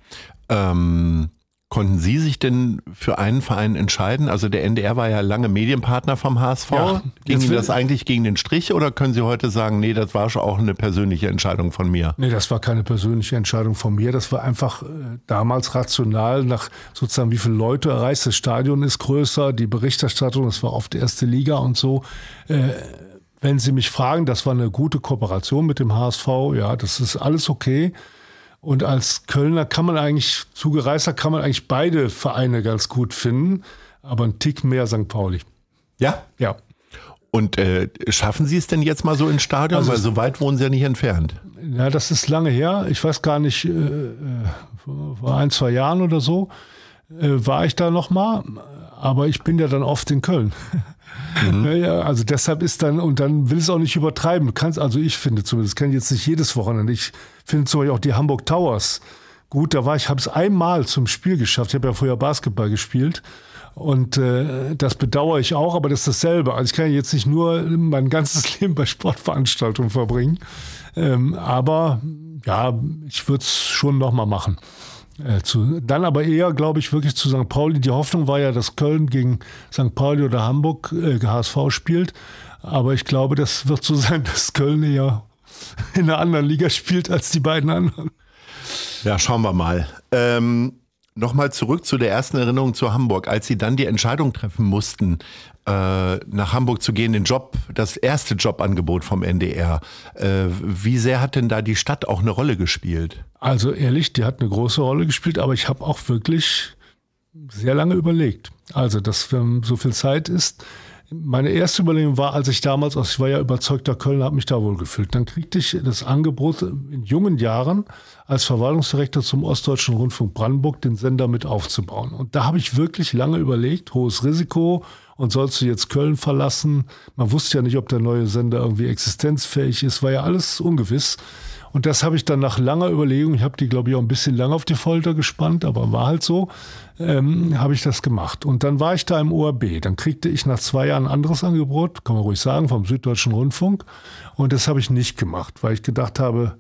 Ähm, Konnten Sie sich denn für einen Verein entscheiden? Also der NDR war ja lange Medienpartner vom HSV. Ja, Ging Ihnen das eigentlich gegen den Strich oder können Sie heute sagen, nee, das war schon auch eine persönliche Entscheidung von mir? Nee, das war keine persönliche Entscheidung von mir. Das war einfach äh, damals rational nach sozusagen, wie viele Leute erreicht. Das Stadion ist größer, die Berichterstattung, das war oft erste Liga und so. Äh, wenn Sie mich fragen, das war eine gute Kooperation mit dem HSV, ja, das ist alles okay. Und als Kölner kann man eigentlich, Zugereister kann man eigentlich beide Vereine ganz gut finden, aber ein Tick mehr St. Pauli. Ja? Ja. Und äh, schaffen Sie es denn jetzt mal so ins Stadion? Also Weil so weit wohnen Sie ja nicht entfernt. Ja, das ist lange her. Ich weiß gar nicht, äh, äh vor ein, zwei Jahren oder so äh, war ich da noch mal. Aber ich bin ja dann oft in Köln. Mhm. Ja, also deshalb ist dann, und dann will es auch nicht übertreiben. Du kannst, also ich finde zumindest, kann jetzt nicht jedes Wochenende. Ich finde zum Beispiel auch die Hamburg Towers gut. Da war ich, habe es einmal zum Spiel geschafft. Ich habe ja früher Basketball gespielt. Und äh, das bedauere ich auch, aber das ist dasselbe. Also ich kann jetzt nicht nur mein ganzes Leben bei Sportveranstaltungen verbringen. Ähm, aber ja, ich würde es schon nochmal machen. Äh, zu, dann aber eher, glaube ich, wirklich zu St. Pauli. Die Hoffnung war ja, dass Köln gegen St. Pauli oder Hamburg äh, HSV spielt. Aber ich glaube, das wird so sein, dass Köln eher in einer anderen Liga spielt als die beiden anderen. Ja, schauen wir mal. Ähm, Nochmal zurück zu der ersten Erinnerung zu Hamburg, als Sie dann die Entscheidung treffen mussten, äh, nach Hamburg zu gehen, den Job, das erste Jobangebot vom NDR. Äh, wie sehr hat denn da die Stadt auch eine Rolle gespielt? Also ehrlich, die hat eine große Rolle gespielt, aber ich habe auch wirklich sehr lange überlegt. Also, dass so viel Zeit ist, meine erste Überlegung war, als ich damals, ich war ja überzeugter Kölner, habe mich da wohl gefühlt. Dann kriegte ich das Angebot in jungen Jahren als Verwaltungsdirektor zum Ostdeutschen Rundfunk Brandenburg den Sender mit aufzubauen. Und da habe ich wirklich lange überlegt, hohes Risiko und sollst du jetzt Köln verlassen? Man wusste ja nicht, ob der neue Sender irgendwie existenzfähig ist, war ja alles ungewiss. Und das habe ich dann nach langer Überlegung, ich habe die, glaube ich, auch ein bisschen lang auf die Folter gespannt, aber war halt so, ähm, habe ich das gemacht. Und dann war ich da im ORB. Dann kriegte ich nach zwei Jahren ein anderes Angebot, kann man ruhig sagen, vom Süddeutschen Rundfunk. Und das habe ich nicht gemacht, weil ich gedacht habe,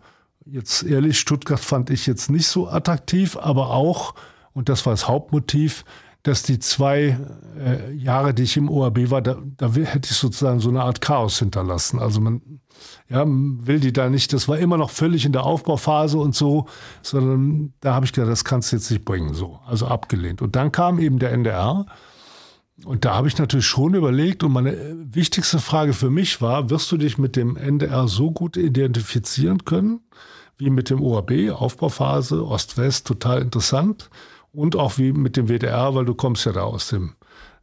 jetzt ehrlich, Stuttgart fand ich jetzt nicht so attraktiv, aber auch, und das war das Hauptmotiv, dass die zwei äh, Jahre, die ich im ORB war, da, da hätte ich sozusagen so eine Art Chaos hinterlassen. Also man ja, will die da nicht, das war immer noch völlig in der Aufbauphase und so, sondern da habe ich gedacht, das kannst du jetzt nicht bringen, so. Also abgelehnt. Und dann kam eben der NDR. Und da habe ich natürlich schon überlegt und meine äh, wichtigste Frage für mich war, wirst du dich mit dem NDR so gut identifizieren können wie mit dem OAB, Aufbauphase, Ost-West, total interessant und auch wie mit dem WDR, weil du kommst ja da aus dem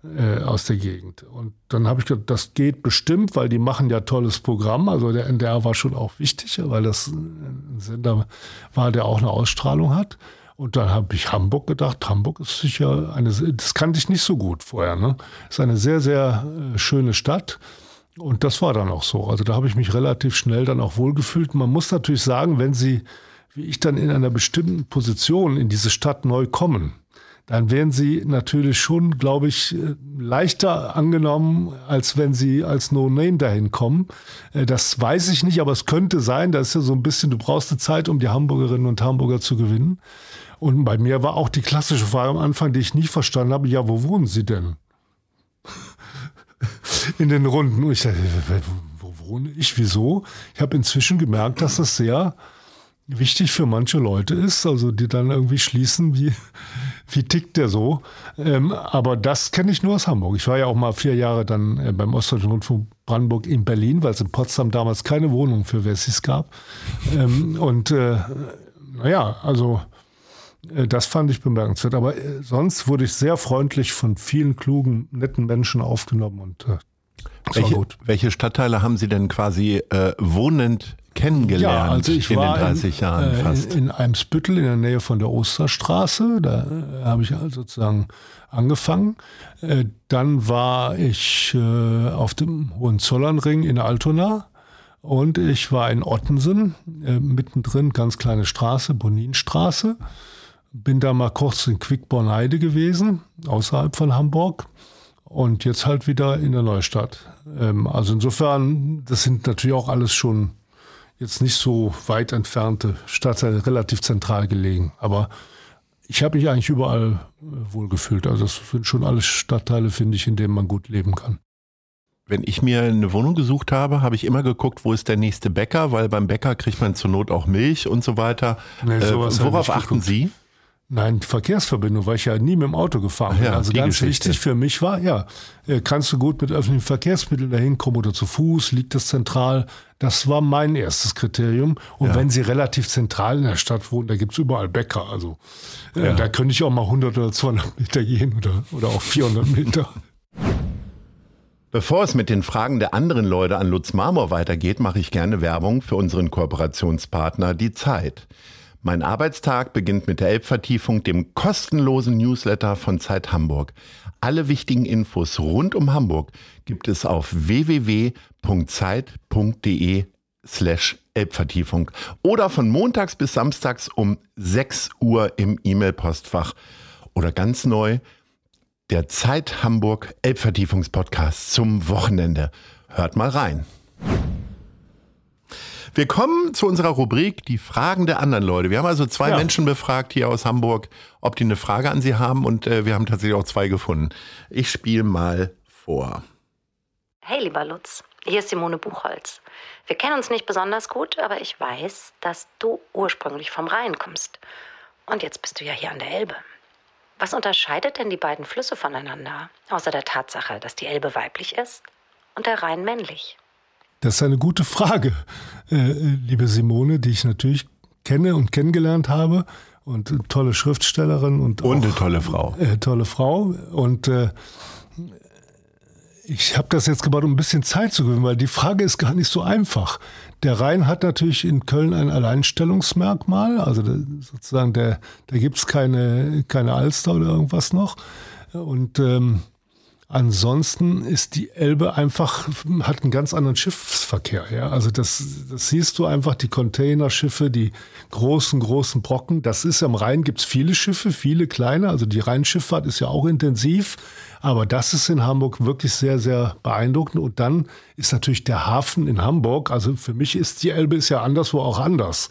äh, aus der Gegend. Und dann habe ich gedacht, das geht bestimmt, weil die machen ja tolles Programm. Also der NDR war schon auch wichtig, weil das ein Sender war, der auch eine Ausstrahlung hat. Und dann habe ich Hamburg gedacht, Hamburg ist sicher eine, das kannte ich nicht so gut vorher, ne? Ist eine sehr, sehr äh, schöne Stadt. Und das war dann auch so. Also da habe ich mich relativ schnell dann auch wohlgefühlt. Man muss natürlich sagen, wenn Sie wie ich dann in einer bestimmten Position in diese Stadt neu kommen, dann werden sie natürlich schon, glaube ich, leichter angenommen, als wenn sie als No-Name dahin kommen. Äh, das weiß ich nicht, aber es könnte sein. Das ist ja so ein bisschen, du brauchst eine Zeit, um die Hamburgerinnen und Hamburger zu gewinnen. Und bei mir war auch die klassische Frage am Anfang, die ich nie verstanden habe, ja, wo wohnen Sie denn? In den Runden. Und ich dachte, wo wohne ich? Wieso? Ich habe inzwischen gemerkt, dass das sehr wichtig für manche Leute ist, also die dann irgendwie schließen, wie, wie tickt der so. Ähm, aber das kenne ich nur aus Hamburg. Ich war ja auch mal vier Jahre dann äh, beim Ostdeutschen Rundfunk Brandenburg in Berlin, weil es in Potsdam damals keine Wohnung für Wessis gab. Ähm, und äh, naja, also äh, das fand ich bemerkenswert. Aber äh, sonst wurde ich sehr freundlich von vielen klugen, netten Menschen aufgenommen und äh, welche, welche, Stadtteile haben Sie denn quasi äh, wohnend kennengelernt ja, also ich in war den 30 in, Jahren äh, fast? In, in Eimsbüttel in der Nähe von der Osterstraße. Da äh, habe ich also sozusagen angefangen. Äh, dann war ich auf dem Hohenzollernring in Altona. Und ich war in Ottensen, mittendrin, ganz kleine Straße, Boninstraße. Bin da mal kurz in Quickbornheide gewesen, außerhalb von Hamburg. Und jetzt halt wieder in der Neustadt. Ähm, also insofern, das sind natürlich auch alles schon jetzt nicht so weit entfernte Stadtteile, relativ zentral gelegen. Aber ich habe mich eigentlich überall äh, wohlgefühlt. Also das sind schon alles Stadtteile, finde ich, in denen man gut leben kann. Wenn ich mir eine Wohnung gesucht habe, habe ich immer geguckt, wo ist der nächste Bäcker, weil beim Bäcker kriegt man zur Not auch Milch und so weiter. Nee, äh, worauf achten. Sie? Nein, Verkehrsverbindung, weil ich ja nie mit dem Auto gefahren bin. Ja, also ganz Geschichte. wichtig für mich war, ja, äh, kannst du gut mit öffentlichen Verkehrsmitteln dahin kommen oder zu Fuß, liegt das zentral? Das war mein erstes Kriterium. Und ja. wenn sie relativ zentral in der Stadt wohnen, da gibt's überall Bäcker. Also äh, ja. da könnte ich auch mal 100 oder 200 Meter gehen oder, oder auch 400 Meter. Bevor es mit den Fragen der anderen Leute an Lutz Marmor weitergeht, mache ich gerne Werbung für unseren Kooperationspartner Die Zeit. Mein Arbeitstag beginnt mit der Elbvertiefung, dem kostenlosen Newsletter von Zeit Hamburg. Alle wichtigen Infos rund um Hamburg gibt es auf www.zeit.de slash Elbvertiefung oder von montags bis samstags um 6 Uhr im E-Mail-Postfach oder ganz neu der Zeit Hamburg Elbvertiefungspodcast zum Wochenende. Hört mal rein. Wir kommen zu unserer Rubrik Die Fragen der anderen Leute. Wir haben also zwei ja. Menschen befragt hier aus Hamburg, ob die eine Frage an sie haben und äh, wir haben tatsächlich auch zwei gefunden. Ich spiele mal vor. Hey, lieber Lutz, hier ist Simone Buchholz. Wir kennen uns nicht besonders gut, aber ich weiß, dass du ursprünglich vom Rhein kommst. Und jetzt bist du ja hier an der Elbe. Was unterscheidet denn die beiden Flüsse voneinander, außer der Tatsache, dass die Elbe weiblich ist und der Rhein männlich? Das ist eine gute Frage, äh, liebe Simone, die ich natürlich kenne und kennengelernt habe und tolle Schriftstellerin und und eine tolle Frau. Äh, tolle Frau und äh, ich habe das jetzt gebaut, um ein bisschen Zeit zu gewinnen, weil die Frage ist gar nicht so einfach. Der Rhein hat natürlich in Köln ein Alleinstellungsmerkmal, also sozusagen der, da gibt's keine, keine Alster oder irgendwas noch. Und ähm, Ansonsten ist die Elbe einfach, hat einen ganz anderen Schiffsverkehr. Ja? Also das, das siehst du einfach, die Containerschiffe, die großen, großen Brocken. Das ist am Rhein gibt's viele Schiffe, viele kleine. Also die Rheinschifffahrt ist ja auch intensiv. Aber das ist in Hamburg wirklich sehr, sehr beeindruckend. Und dann ist natürlich der Hafen in Hamburg, also für mich ist die Elbe ist ja anderswo auch anders.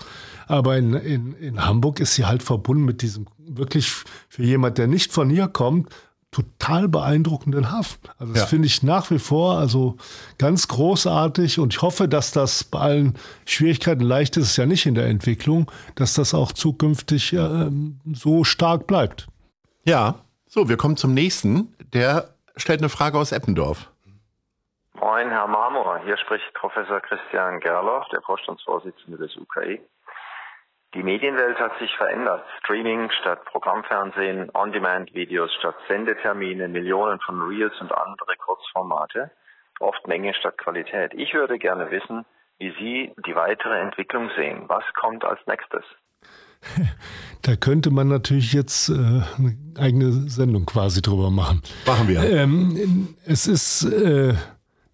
Aber in, in, in Hamburg ist sie halt verbunden mit diesem wirklich für jemand, der nicht von hier kommt, total beeindruckenden Hafen. Also das ja. finde ich nach wie vor also ganz großartig und ich hoffe, dass das bei allen Schwierigkeiten, leicht ist es ja nicht in der Entwicklung, dass das auch zukünftig äh, so stark bleibt. Ja, so, wir kommen zum nächsten. Der stellt eine Frage aus Eppendorf. Moin, Herr Marmor. Hier spricht Professor Christian Gerloff, der Vorstandsvorsitzende des UKI. Die Medienwelt hat sich verändert. Streaming statt Programmfernsehen, On-Demand-Videos statt Sendetermine, Millionen von Reels und andere Kurzformate, oft Menge statt Qualität. Ich würde gerne wissen, wie Sie die weitere Entwicklung sehen. Was kommt als nächstes? Da könnte man natürlich jetzt äh, eine eigene Sendung quasi drüber machen. Machen wir. Ähm, es ist äh,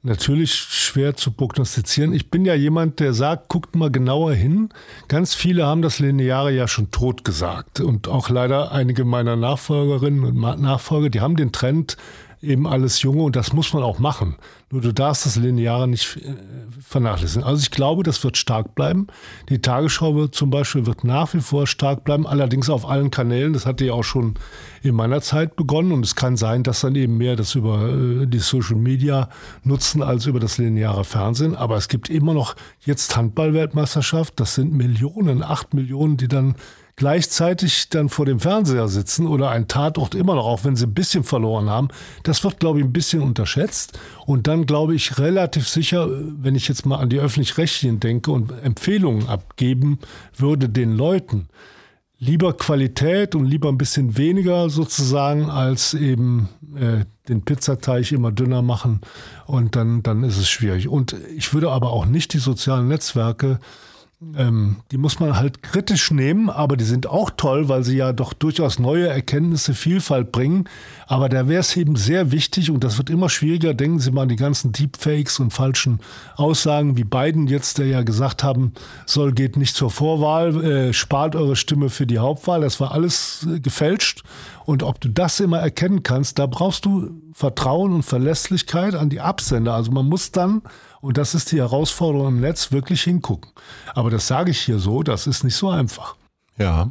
natürlich schwer zu prognostizieren. Ich bin ja jemand, der sagt, guckt mal genauer hin. Ganz viele haben das Lineare ja schon tot gesagt. Und auch leider einige meiner Nachfolgerinnen und Nachfolger, die haben den Trend eben alles Junge und das muss man auch machen. Nur du darfst das Lineare nicht äh, vernachlässigen. Also ich glaube, das wird stark bleiben. Die Tagesschau wird zum Beispiel wird nach wie vor stark bleiben, allerdings auf allen Kanälen. Das hatte ja auch schon in meiner Zeit begonnen und es kann sein, dass dann eben mehr das über äh, die Social Media nutzen als über das lineare Fernsehen. Aber es gibt immer noch jetzt Handballweltmeisterschaft. Das sind Millionen, acht Millionen, die dann gleichzeitig dann vor dem Fernseher sitzen oder ein Tatort immer noch, auch wenn sie ein bisschen verloren haben, das wird, glaube ich, ein bisschen unterschätzt. Und dann glaube ich relativ sicher, wenn ich jetzt mal an die öffentlich-rechtlichen denke und Empfehlungen abgeben würde den Leuten, lieber Qualität und lieber ein bisschen weniger sozusagen, als eben äh, den Pizzateig immer dünner machen und dann, dann ist es schwierig. Und ich würde aber auch nicht die sozialen Netzwerke ähm, die muss man halt kritisch nehmen, aber die sind auch toll, weil sie ja doch durchaus neue Erkenntnisse, Vielfalt bringen. Aber da wäre es eben sehr wichtig und das wird immer schwieriger. Denken Sie mal an die ganzen Deepfakes und falschen Aussagen, wie Biden jetzt, der ja gesagt haben soll, geht nicht zur Vorwahl, äh, spart eure Stimme für die Hauptwahl. Das war alles äh, gefälscht. Und ob du das immer erkennen kannst, da brauchst du Vertrauen und Verlässlichkeit an die Absender. Also man muss dann und das ist die Herausforderung im Netz, wirklich hingucken. Aber das sage ich hier so, das ist nicht so einfach. Ja.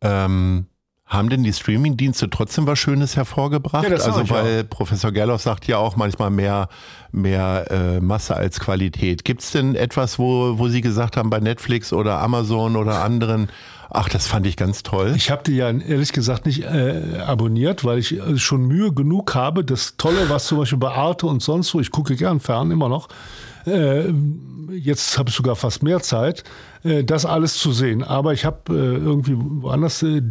Ähm, haben denn die Streamingdienste trotzdem was Schönes hervorgebracht? Ja, also weil auch. Professor Gerloff sagt ja auch manchmal mehr, mehr äh, Masse als Qualität. Gibt es denn etwas, wo, wo Sie gesagt haben, bei Netflix oder Amazon oder anderen, Ach, das fand ich ganz toll. Ich habe die ja ehrlich gesagt nicht äh, abonniert, weil ich äh, schon Mühe genug habe. Das Tolle, was zum Beispiel bei Arte und sonst wo, ich gucke gern fern immer noch. Äh, jetzt habe ich sogar fast mehr Zeit, äh, das alles zu sehen. Aber ich habe äh, irgendwie woanders, äh,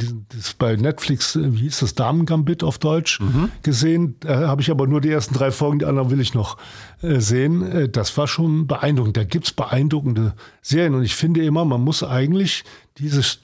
bei Netflix, wie hieß das, Damen-Gambit auf Deutsch, mhm. gesehen. Da habe ich aber nur die ersten drei Folgen, die anderen will ich noch sehen. Das war schon beeindruckend. Da gibt's beeindruckende Serien. Und ich finde immer, man muss eigentlich dieses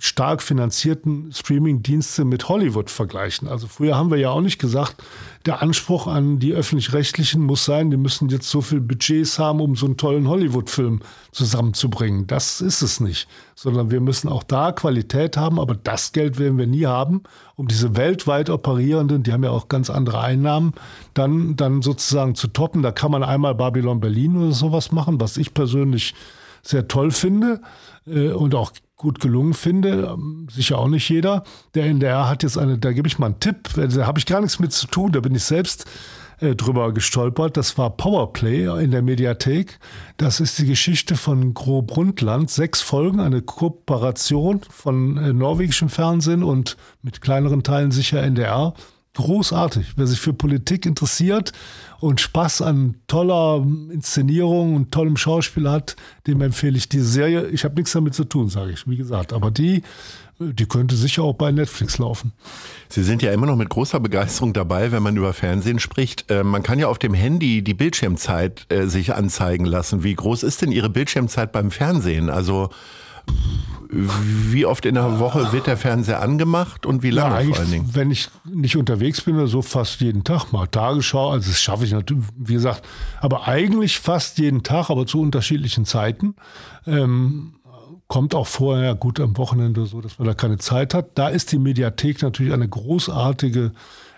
stark finanzierten Streaming-Dienste mit Hollywood vergleichen. Also früher haben wir ja auch nicht gesagt, der Anspruch an die öffentlich-rechtlichen muss sein, die müssen jetzt so viel Budgets haben, um so einen tollen Hollywood-Film zusammenzubringen. Das ist es nicht, sondern wir müssen auch da Qualität haben, aber das Geld werden wir nie haben, um diese weltweit operierenden, die haben ja auch ganz andere Einnahmen, dann, dann sozusagen zu toppen. Da kann man einmal Babylon Berlin oder sowas machen, was ich persönlich sehr toll finde äh, und auch gut gelungen finde. Ähm, sicher auch nicht jeder. Der NDR hat jetzt eine, da gebe ich mal einen Tipp, da habe ich gar nichts mit zu tun, da bin ich selbst äh, drüber gestolpert. Das war Powerplay in der Mediathek. Das ist die Geschichte von Gro Brundtland. Sechs Folgen, eine Kooperation von äh, norwegischem Fernsehen und mit kleineren Teilen sicher NDR. Großartig. Wer sich für Politik interessiert und Spaß an toller Inszenierung und tollem Schauspiel hat, dem empfehle ich diese Serie. Ich habe nichts damit zu tun, sage ich, wie gesagt. Aber die, die könnte sicher auch bei Netflix laufen. Sie sind ja immer noch mit großer Begeisterung dabei, wenn man über Fernsehen spricht. Äh, man kann ja auf dem Handy die Bildschirmzeit äh, sich anzeigen lassen. Wie groß ist denn Ihre Bildschirmzeit beim Fernsehen? Also wie oft in der Woche wird der Fernseher angemacht und wie lange ja, vor allen Dingen? Wenn ich nicht unterwegs bin oder so, fast jeden Tag mal Tagesschau. Also das schaffe ich natürlich, wie gesagt, aber eigentlich fast jeden Tag, aber zu unterschiedlichen Zeiten. Ähm, kommt auch vorher gut am Wochenende so, dass man da keine Zeit hat. Da ist die Mediathek natürlich eine großartige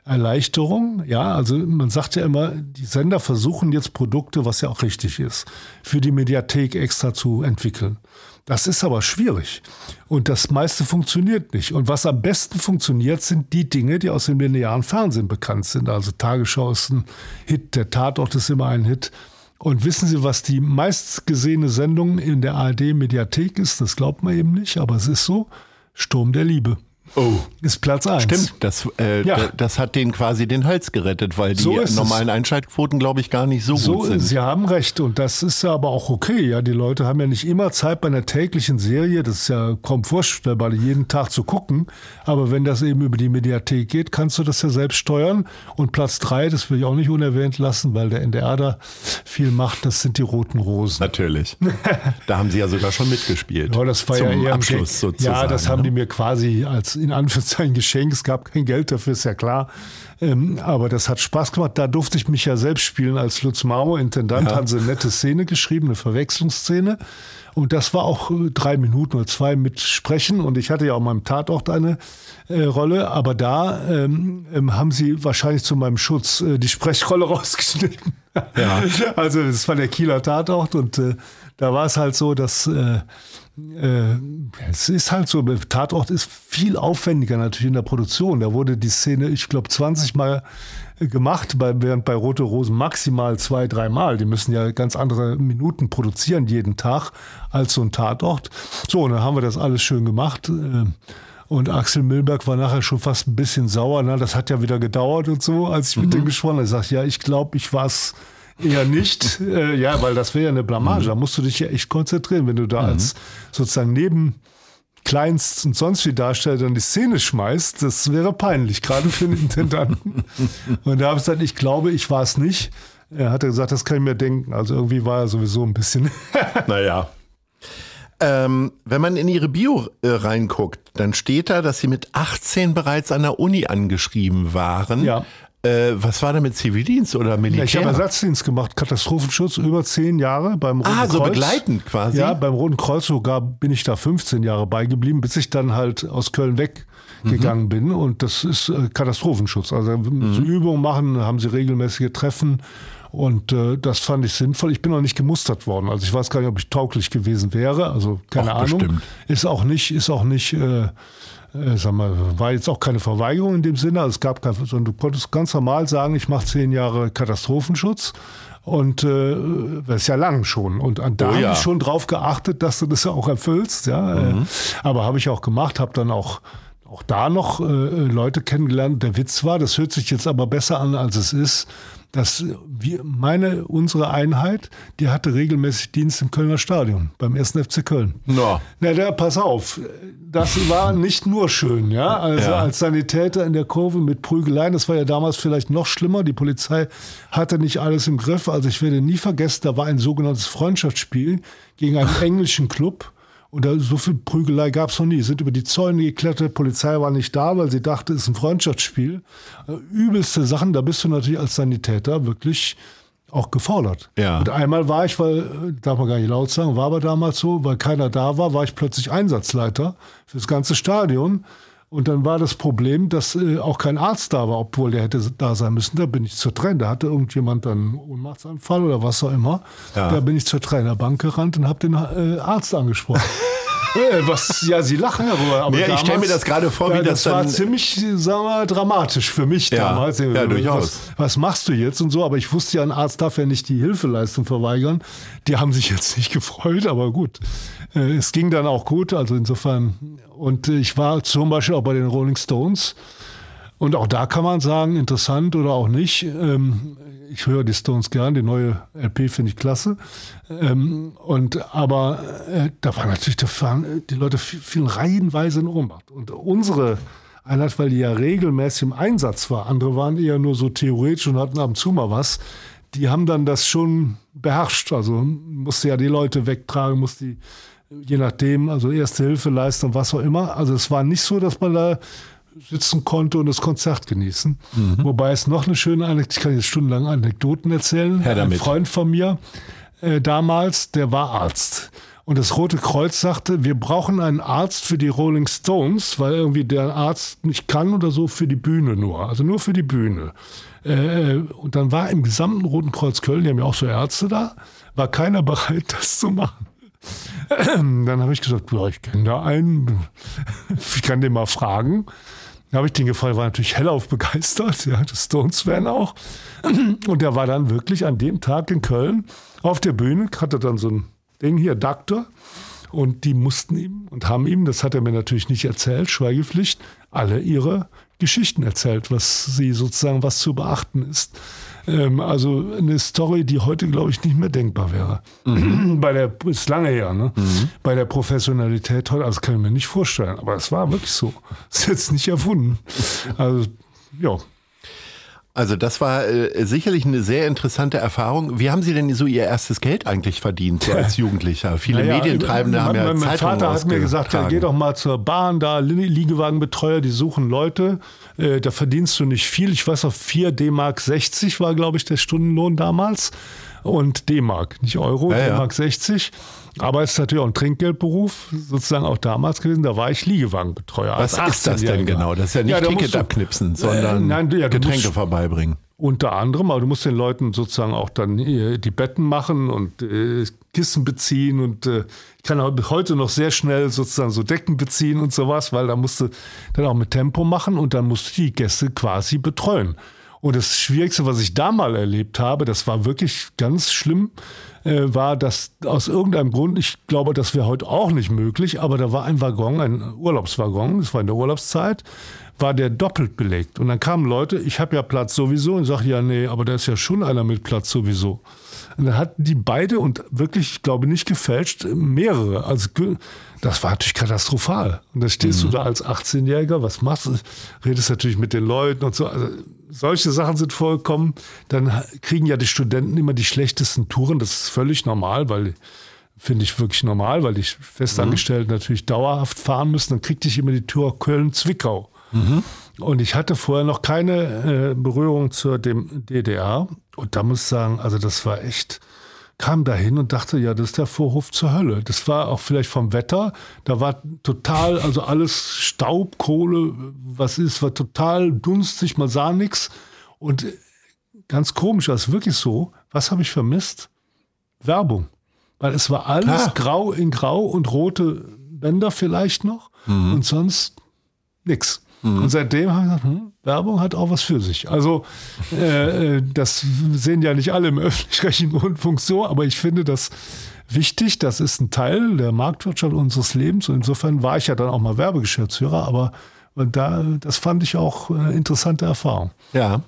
Erleichterung. Ja, also man sagt ja immer, die Sender versuchen jetzt Produkte, was ja auch richtig ist, für die Mediathek extra zu entwickeln. Das ist aber schwierig. Und das meiste funktioniert nicht. Und was am besten funktioniert, sind die Dinge, die aus dem linearen Fernsehen bekannt sind. Also Tagesschau ist ein Hit, der Tatort ist immer ein Hit. Und wissen Sie, was die meistgesehene Sendung in der ARD-Mediathek ist? Das glaubt man eben nicht, aber es ist so. Sturm der Liebe. Oh. Ist Platz 1. Stimmt, das, äh, ja. das hat denen quasi den Hals gerettet, weil die so normalen es. Einschaltquoten, glaube ich, gar nicht so, so gut sind. Sie haben recht und das ist ja aber auch okay. Ja, Die Leute haben ja nicht immer Zeit bei einer täglichen Serie, das ist ja kaum vorstellbar, jeden Tag zu gucken. Aber wenn das eben über die Mediathek geht, kannst du das ja selbst steuern. Und Platz 3, das will ich auch nicht unerwähnt lassen, weil der NDR da viel macht, das sind die Roten Rosen. Natürlich. da haben Sie ja sogar schon mitgespielt. Ja, das war Zum ja eher Abschluss sozusagen. Ja, das haben ne? die mir quasi als in Anführungszeichen Geschenk. Es gab kein Geld dafür, ist ja klar. Ähm, aber das hat Spaß gemacht. Da durfte ich mich ja selbst spielen als Lutz Marmor, Intendant. Ja. Haben sie eine nette Szene geschrieben, eine Verwechslungsszene. Und das war auch äh, drei Minuten oder zwei mit Sprechen. Und ich hatte ja auch in meinem Tatort eine äh, Rolle. Aber da ähm, ähm, haben sie wahrscheinlich zu meinem Schutz äh, die Sprechrolle rausgeschnitten. Ja. Also das war der Kieler Tatort. Und äh, da war es halt so, dass äh, äh, es ist halt so, Tatort ist viel aufwendiger natürlich in der Produktion. Da wurde die Szene, ich glaube, 20 Mal gemacht, bei, während bei Rote Rosen maximal zwei, dreimal. Die müssen ja ganz andere Minuten produzieren jeden Tag als so ein Tatort. So, und dann haben wir das alles schön gemacht. Äh, und Axel Milberg war nachher schon fast ein bisschen sauer. Na, das hat ja wieder gedauert und so, als ich mit mhm. dem gesprochen habe. Ich sage, ja, ich glaube, ich war es Eher nicht, äh, ja, weil das wäre ja eine Blamage. Mhm. Da musst du dich ja echt konzentrieren, wenn du da mhm. als sozusagen neben Kleinst und sonst wie Darsteller dann die Szene schmeißt. Das wäre peinlich, gerade für den Intendanten. und da habe ich gesagt, ich glaube, ich war es nicht. Er hat gesagt, das kann ich mir denken. Also irgendwie war er sowieso ein bisschen. naja. Ähm, wenn man in ihre Bio äh, reinguckt, dann steht da, dass sie mit 18 bereits an der Uni angeschrieben waren. Ja. Äh, was war da mit Zivildienst oder Militär? Ich habe Ersatzdienst gemacht, Katastrophenschutz über zehn Jahre beim Roten ah, Kreuz. Ah, so begleitend quasi? Ja, beim Roten Kreuz sogar bin ich da 15 Jahre beigeblieben, bis ich dann halt aus Köln weggegangen mhm. bin. Und das ist äh, Katastrophenschutz. Also mhm. so Übungen machen, haben sie regelmäßige Treffen. Und äh, das fand ich sinnvoll. Ich bin noch nicht gemustert worden. Also ich weiß gar nicht, ob ich tauglich gewesen wäre. Also keine Ach, Ahnung. Bestimmt. Ist auch nicht, ist auch nicht äh, äh, sag mal, war jetzt auch keine Verweigerung in dem Sinne. Also es gab kein, sondern du konntest ganz normal sagen, ich mache zehn Jahre Katastrophenschutz. Und äh, das ist ja lang schon. Und da oh, ja. habe ich schon drauf geachtet, dass du das auch erfüllst. Ja? Mhm. Äh, aber habe ich auch gemacht, habe dann auch auch da noch äh, Leute kennengelernt. Der Witz war, das hört sich jetzt aber besser an, als es ist dass wir, meine, unsere Einheit, die hatte regelmäßig Dienst im Kölner Stadion, beim 1. FC Köln. No. Na, da, pass auf, das war nicht nur schön, ja. Also ja. als Sanitäter in der Kurve mit Prügeleien, das war ja damals vielleicht noch schlimmer. Die Polizei hatte nicht alles im Griff. Also ich werde nie vergessen, da war ein sogenanntes Freundschaftsspiel gegen einen englischen Club. Und da, so viel Prügelei gab es noch nie. Sind über die Zäune geklettert, Polizei war nicht da, weil sie dachte, es ist ein Freundschaftsspiel. Äh, übelste Sachen, da bist du natürlich als Sanitäter wirklich auch gefordert. Ja. Und einmal war ich, weil, äh, darf man gar nicht laut sagen, war aber damals so, weil keiner da war, war ich plötzlich Einsatzleiter für das ganze Stadion. Und dann war das Problem, dass äh, auch kein Arzt da war, obwohl der hätte da sein müssen. Da bin ich zur Trainer. Da hatte irgendjemand dann einen Ohnmachtsanfall oder was auch immer. Ja. Da bin ich zur Trainerbank gerannt und habe den äh, Arzt angesprochen. Äh, was, ja, Sie lachen darüber. Aber Ja, ich stell damals- mir das gerade vor, wie ja, das das war ziemlich, sagen wir, dramatisch für mich Ja, damals. ja, was, durchaus. Was machst du jetzt und so? Aber ich wusste ja, ein Arzt darf ja nicht die Hilfeleistung verweigern. Die haben sich jetzt nicht gefreut, aber gut. Äh, Es ging dann auch gut, also insofern. Und äh, ich war zum Beispiel auch bei den Rolling Stones. Und auch da kann man sagen, interessant oder auch nicht. Ähm, ich höre die Stones gern, die neue LP finde ich klasse. Ähm, und aber äh, da war natürlich, da waren äh, die Leute viel reihenweise in Ohnmacht. Und unsere Einheit, weil die ja regelmäßig im Einsatz war, andere waren eher nur so theoretisch und hatten ab und zu mal was. Die haben dann das schon beherrscht. Also musste ja die Leute wegtragen, musste die, je nachdem, also erste Hilfe leisten, was auch immer. Also es war nicht so, dass man da sitzen konnte und das Konzert genießen. Mhm. Wobei es noch eine schöne Anekdote, ich kann jetzt stundenlang Anekdoten erzählen. Her Ein damit. Freund von mir äh, damals, der war Arzt. Und das Rote Kreuz sagte, wir brauchen einen Arzt für die Rolling Stones, weil irgendwie der Arzt nicht kann oder so für die Bühne nur. Also nur für die Bühne. Äh, und dann war im gesamten Roten Kreuz Köln, die haben ja auch so Ärzte da, war keiner bereit, das zu machen. Dann habe ich gesagt, ja, ich kenne da einen, ich kann den mal fragen. Dann habe ich den gefragt, war natürlich hellauf begeistert, ja, die Stones-Fan auch. Und der war dann wirklich an dem Tag in Köln auf der Bühne, hatte dann so ein Ding hier, Doktor. Und die mussten ihm und haben ihm, das hat er mir natürlich nicht erzählt, Schweigepflicht, alle ihre Geschichten erzählt, was sie sozusagen, was zu beachten ist. Ähm, also eine Story, die heute, glaube ich, nicht mehr denkbar wäre. Bei der, ist lange her, ne? Bei der Professionalität heute, also kann ich mir nicht vorstellen, aber es war wirklich so. Ist jetzt nicht erfunden. Also, ja. Also das war äh, sicherlich eine sehr interessante Erfahrung. Wie haben Sie denn so Ihr erstes Geld eigentlich verdient, so als Jugendlicher? Viele Naja, Medientreibende haben ja mein, mein Zeitungen Vater hat mir gesagt, ja, geh doch mal zur Bahn, da Li- Liegewagenbetreuer, die suchen Leute, äh, da verdienst du nicht viel. Ich weiß noch, 4 D-Mark 60 war, glaube ich, der Stundenlohn damals. Und D-Mark, nicht Euro, Ja, ja. D-Mark 60. Aber es ist natürlich auch ein Trinkgeldberuf, sozusagen auch damals gewesen. Da war ich Liegewagenbetreuer. Was ist das denn 18-Jähriger. genau? Das ist ja nicht Ja, Ticket abknipsen, sondern Äh, nein, ja, Getränke musst- vorbeibringen. unter anderem, aber du musst den Leuten sozusagen auch dann äh, die Betten machen und äh, Kissen beziehen und äh, ich kann auch heute noch sehr schnell sozusagen so Decken beziehen und sowas, weil da musst du dann auch mit Tempo machen und dann musst du die Gäste quasi betreuen. Und das Schwierigste, was ich da mal erlebt habe, das war wirklich ganz schlimm, äh, war, dass aus irgendeinem Grund, ich glaube, das wäre heute auch nicht möglich, aber da war ein Waggon, ein Urlaubswaggon, das war in der Urlaubszeit, war der doppelt belegt. Und dann kamen Leute, ich habe ja Platz sowieso und sage, ja, nee, aber da ist ja schon einer mit Platz sowieso. Und dann hatten die beide und wirklich, ich glaube nicht gefälscht, mehrere. Also das war natürlich katastrophal. Und da stehst du da als 18-Jähriger, was machst du? Redest natürlich mit den Leuten und so. Also solche Sachen sind vorgekommen. Dann kriegen ja die Studenten immer die schlechtesten Touren. Das ist völlig normal, weil finde ich wirklich normal, weil die Festangestellten natürlich dauerhaft fahren müssen. Dann kriegte ich immer die Tour Köln-Zwickau. Und ich hatte vorher noch keine äh, Berührung zur dem DDR. Und da muss ich sagen, also das war echt, kam dahin und dachte, ja, das ist der Vorhof zur Hölle. Das war auch vielleicht vom Wetter. Da war total, also alles Staub, Kohle, was ist, war total dunstig, man sah nichts. Und ganz komisch, das ist wirklich so. Was habe ich vermisst? Werbung. Weil es war alles Ah. grau in grau und rote Bänder vielleicht noch und sonst nix. Und seitdem habe ich gesagt, hm, Werbung hat auch was für sich. Also äh, äh, das sehen ja nicht alle im öffentlich-rechtlichen Rundfunk so, aber ich finde das wichtig. Das ist ein Teil der Marktwirtschaft unseres Lebens. Und insofern war ich ja dann auch mal Werbegeschäftsführer, aber da, das fand ich auch äh, interessante Erfahrung. Ja.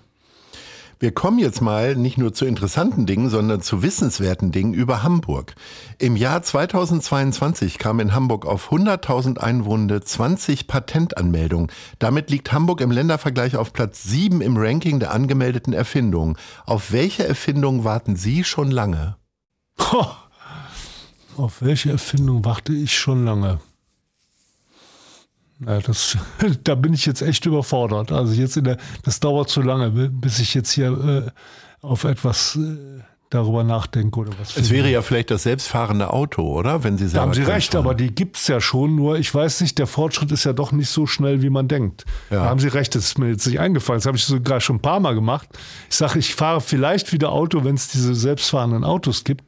Wir kommen jetzt mal nicht nur zu interessanten Dingen, sondern zu wissenswerten Dingen über Hamburg. Im Jahr 2022 kam in Hamburg auf 100.000 Einwohner 20 Patentanmeldungen. Damit liegt Hamburg im Ländervergleich auf Platz 7 im Ranking der angemeldeten Erfindungen. Auf welche Erfindung warten Sie schon lange? Ho, auf welche Erfindung warte ich schon lange? Ja, das, da bin ich jetzt echt überfordert. Also jetzt in der, das dauert zu lange, bis ich jetzt hier äh, auf etwas äh, darüber nachdenke oder was. Es wäre ja vielleicht das selbstfahrende Auto, oder? Wenn Sie Da selber haben Sie recht, fahren. aber die gibt's ja schon, nur ich weiß nicht, der Fortschritt ist ja doch nicht so schnell, wie man denkt. Ja. Da haben Sie recht, das ist mir jetzt nicht eingefallen. Das habe ich sogar schon ein paar Mal gemacht. Ich sage, ich fahre vielleicht wieder Auto, wenn es diese selbstfahrenden Autos gibt.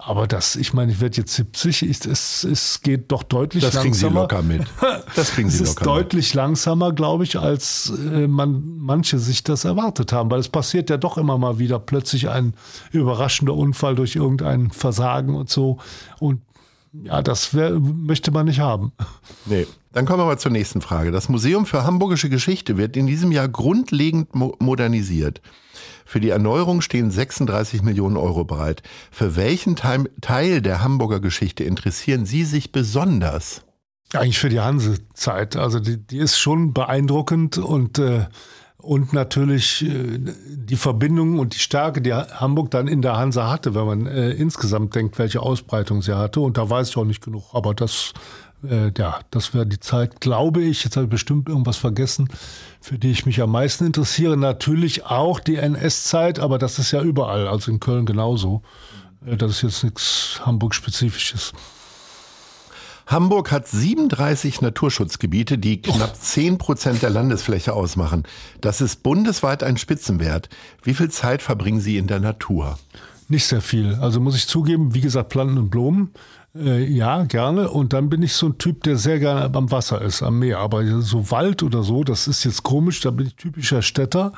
Aber das, ich meine, ich werde jetzt 70, ich, es, es geht doch deutlich das langsamer. Das kriegen Sie locker mit. Das kriegen Sie es ist deutlich mit. langsamer, glaube ich, als äh, man manche sich das erwartet haben, weil es passiert ja doch immer mal wieder plötzlich ein überraschender Unfall durch irgendein Versagen und so. Und ja, das wär, möchte man nicht haben. Nee. Dann kommen wir mal zur nächsten Frage. Das Museum für Hamburgische Geschichte wird in diesem Jahr grundlegend mo modernisiert. Für die Erneuerung stehen 36 Millionen Euro bereit. Für welchen Teil der Hamburger Geschichte interessieren Sie sich besonders? Eigentlich für die Hansezeit. Also die, die ist schon beeindruckend und äh, und natürlich äh, die Verbindung und die Stärke, die Hamburg dann in der Hansa hatte, wenn man äh, insgesamt denkt, welche Ausbreitung sie hatte. Und da weiß ich auch nicht genug. Aber das, äh, ja, das wäre die Zeit, glaube ich. Jetzt habe ich bestimmt irgendwas vergessen, für die ich mich am meisten interessiere. Natürlich auch die NS-Zeit, aber das ist ja überall, also in Köln genauso. Äh, das ist jetzt nichts Hamburg-spezifisches. Hamburg hat 37 Naturschutzgebiete, die knapp 10 Prozent der Landesfläche ausmachen. Das ist bundesweit ein Spitzenwert. Wie viel Zeit verbringen Sie in der Natur? Nicht sehr viel. Also muss ich zugeben, wie gesagt, Planten und Blumen. Äh, ja, gerne. Und dann bin ich so ein Typ, der sehr gerne am Wasser ist, am Meer. Aber so Wald oder so, das ist jetzt komisch, da bin ich typischer Städter.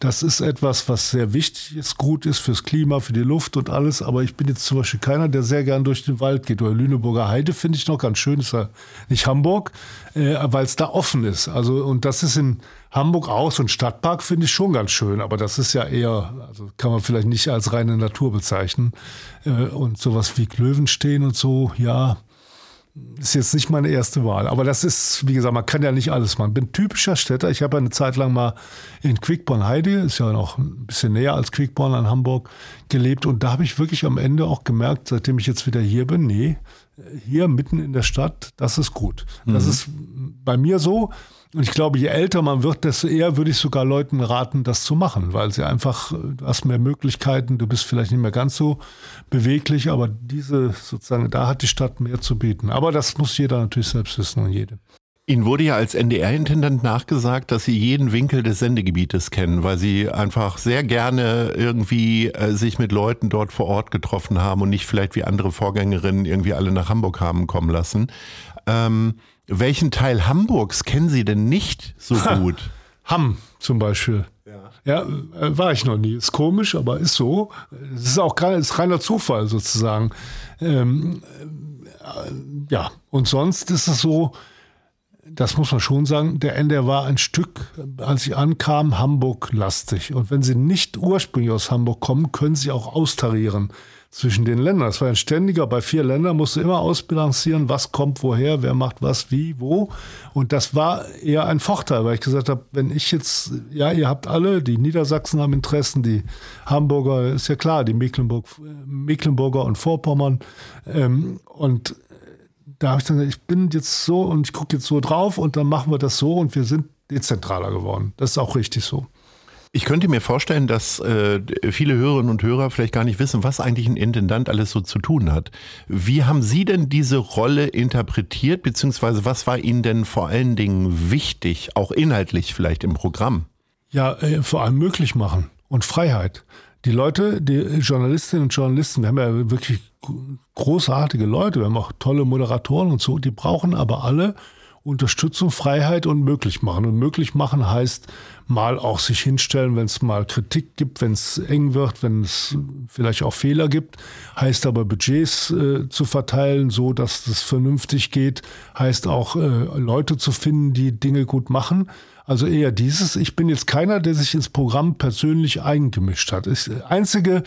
Das ist etwas, was sehr wichtig ist, gut ist fürs Klima, für die Luft und alles. Aber ich bin jetzt zum Beispiel keiner, der sehr gern durch den Wald geht. Oder Lüneburger Heide finde ich noch ganz schön. Ist ja nicht Hamburg, äh, weil es da offen ist. Also, und das ist in Hamburg auch. So ein Stadtpark finde ich schon ganz schön. Aber das ist ja eher, also kann man vielleicht nicht als reine Natur bezeichnen. Äh, und sowas wie Löwenstehen und so, ja, ist jetzt nicht meine erste Wahl. Aber das ist, wie gesagt, man kann ja nicht alles machen. Bin typischer Städter. Ich habe eine Zeit lang mal in Quickborn-Heide, ist ja noch ein bisschen näher als Quickborn an Hamburg, gelebt. Und da habe ich wirklich am Ende auch gemerkt, seitdem ich jetzt wieder hier bin, nee, hier mitten in der Stadt, das ist gut. Mhm. Das ist bei mir so. Und ich glaube, je älter man wird, desto eher würde ich sogar Leuten raten, das zu machen, weil sie einfach, du hast mehr Möglichkeiten, du bist vielleicht nicht mehr ganz so beweglich, aber diese sozusagen, da hat die Stadt mehr zu bieten. Aber das muss jeder natürlich selbst wissen und jede. Ihnen wurde ja als NDR-Intendant nachgesagt, dass Sie jeden Winkel des Sendegebietes kennen, weil Sie einfach sehr gerne irgendwie äh, sich mit Leuten dort vor Ort getroffen haben und nicht vielleicht wie andere Vorgängerinnen irgendwie alle nach Hamburg haben kommen lassen. Ähm, welchen Teil Hamburgs kennen Sie denn nicht so gut? Hamm zum Beispiel. Ja. äh, war ich noch nie. Ist komisch, aber ist so. Es ist auch ist reiner Zufall sozusagen. Ähm, äh, ja, und sonst ist es so, das muss man schon sagen, der NDR war ein Stück, als ich ankam, Hamburg-lastig. Und wenn Sie nicht ursprünglich aus Hamburg kommen, können Sie auch austarieren zwischen den Ländern. Es war ein ständiger, bei vier Ländern musst du immer ausbalancieren, was kommt woher, wer macht was, wie, wo. Und das war eher ein Vorteil, weil ich gesagt habe, wenn ich jetzt, ja, ihr habt alle, die Niedersachsen haben Interessen, die Hamburger, ist ja klar, die Mecklenburg, Mecklenburger und Vorpommern. Ähm, und da habe ich dann gesagt, ich bin jetzt so und ich gucke jetzt so drauf und dann machen wir das so und wir sind dezentraler geworden. Das ist auch richtig so. Ich könnte mir vorstellen, dass äh, viele Hörerinnen und Hörer vielleicht gar nicht wissen, was eigentlich ein Intendant alles so zu tun hat. Wie haben Sie denn diese Rolle interpretiert, beziehungsweise was war Ihnen denn vor allen Dingen wichtig, auch inhaltlich vielleicht im Programm? Ja, äh, vor allem möglich machen und Freiheit. Die Leute, die Journalistinnen und Journalisten, wir haben ja wirklich großartige Leute, wir haben auch tolle Moderatoren und so, die brauchen aber alle Unterstützung, Freiheit und möglich machen. Und möglich machen heißt mal auch sich hinstellen, wenn es mal Kritik gibt, wenn es eng wird, wenn es vielleicht auch Fehler gibt. Heißt aber Budgets äh, zu verteilen, so dass das vernünftig geht. Heißt auch äh, Leute zu finden, die Dinge gut machen. Also eher dieses. Ich bin jetzt keiner, der sich ins Programm persönlich eingemischt hat. Das einzige,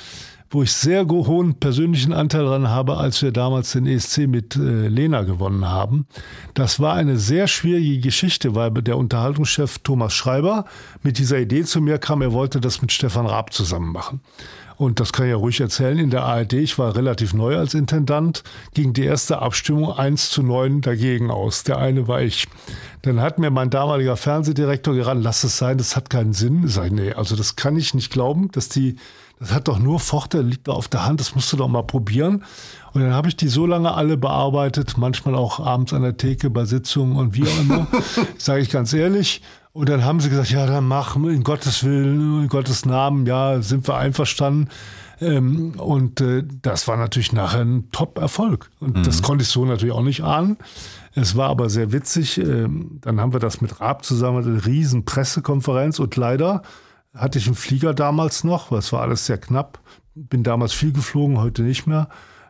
wo ich sehr hohen persönlichen Anteil daran habe, als wir damals den ESC mit äh, Lena gewonnen haben. Das war eine sehr schwierige Geschichte, weil der Unterhaltungschef Thomas Schreiber mit dieser Idee zu mir kam, er wollte das mit Stefan Raab zusammen machen. Und das kann ich ja ruhig erzählen. In der ARD, ich war relativ neu als Intendant, ging die erste Abstimmung 1 zu 9 dagegen aus. Der eine war ich. Dann hat mir mein damaliger Fernsehdirektor geraten, lass es sein, das hat keinen Sinn. Ich sage, nee, also das kann ich nicht glauben, dass die das hat doch nur Vorteile, liegt da auf der Hand, das musst du doch mal probieren. Und dann habe ich die so lange alle bearbeitet, manchmal auch abends an der Theke bei Sitzungen und wie auch immer, sage ich ganz ehrlich. Und dann haben sie gesagt, ja, dann mach, in Gottes Willen, in Gottes Namen, ja, sind wir einverstanden. Ähm, und äh, das war natürlich nachher ein Top-Erfolg. Und mhm. das konnte ich so natürlich auch nicht ahnen. Es war aber sehr witzig. Ähm, dann haben wir das mit Raab zusammen, eine riesen Pressekonferenz und leider hatte ich einen Flieger damals noch, weil es war alles sehr knapp. Bin damals viel geflogen, heute nicht mehr,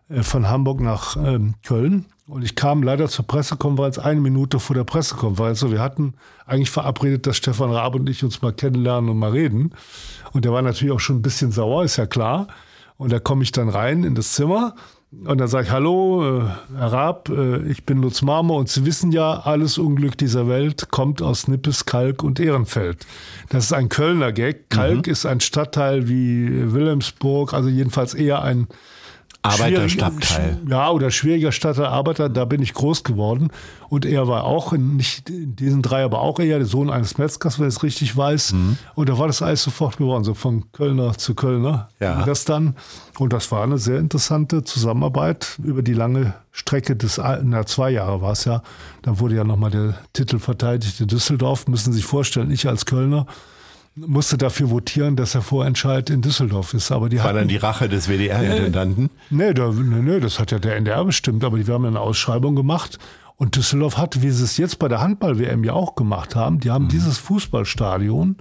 äh, von Hamburg nach ähm, Köln. Und ich kam leider zur Pressekonferenz eine Minute vor der Pressekonferenz. Und wir hatten eigentlich verabredet, dass Stefan Raab und ich uns mal kennenlernen und mal reden. Und der war natürlich auch schon ein bisschen sauer, ist ja klar. Und da komme ich dann rein in das Zimmer und dann sage ich, hallo, äh, Herr Raab, äh, ich bin Lutz Marmor und Sie wissen ja, alles Unglück dieser Welt kommt aus Nippes, Kalk und Ehrenfeld. Das ist ein Kölner Gag. Kalk mhm. ist ein Stadtteil wie Wilhelmsburg, also jedenfalls eher ein Arbeiterstadtteil. Ja, oder schwieriger Stadtteil Arbeiter, da bin ich groß geworden. Und er war auch, in, nicht in diesen drei, aber auch eher der Sohn eines Metzgers, wenn ich es richtig weiß. Mhm. Und da war das alles sofort geworden, so von Kölner zu Kölner. Ja. Das dann. Und das war eine sehr interessante Zusammenarbeit über die lange Strecke des, na, zwei Jahre war es ja. Dann wurde ja nochmal der Titel verteidigt in Düsseldorf. Müssen Sie sich vorstellen, ich als Kölner musste dafür votieren, dass der Vorentscheid in Düsseldorf ist. Aber die War hatten, dann die Rache des WDR-Intendanten? Äh, nee, da, nee, nee, das hat ja der NDR bestimmt, aber die haben eine Ausschreibung gemacht. Und Düsseldorf hat, wie sie es jetzt bei der Handball-WM ja auch gemacht haben, die haben mhm. dieses Fußballstadion,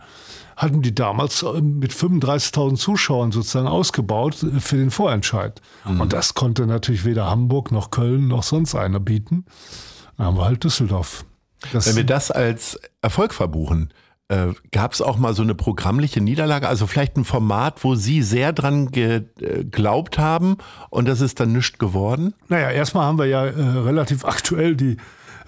hatten die damals äh, mit 35.000 Zuschauern sozusagen ausgebaut äh, für den Vorentscheid. Mhm. Und das konnte natürlich weder Hamburg noch Köln noch sonst einer bieten. Dann haben wir halt Düsseldorf. Das Wenn wir das als Erfolg verbuchen, äh, Gab es auch mal so eine programmliche Niederlage, also vielleicht ein Format, wo Sie sehr dran geglaubt haben und das ist dann nichts geworden? Naja, erstmal haben wir ja äh, relativ aktuell die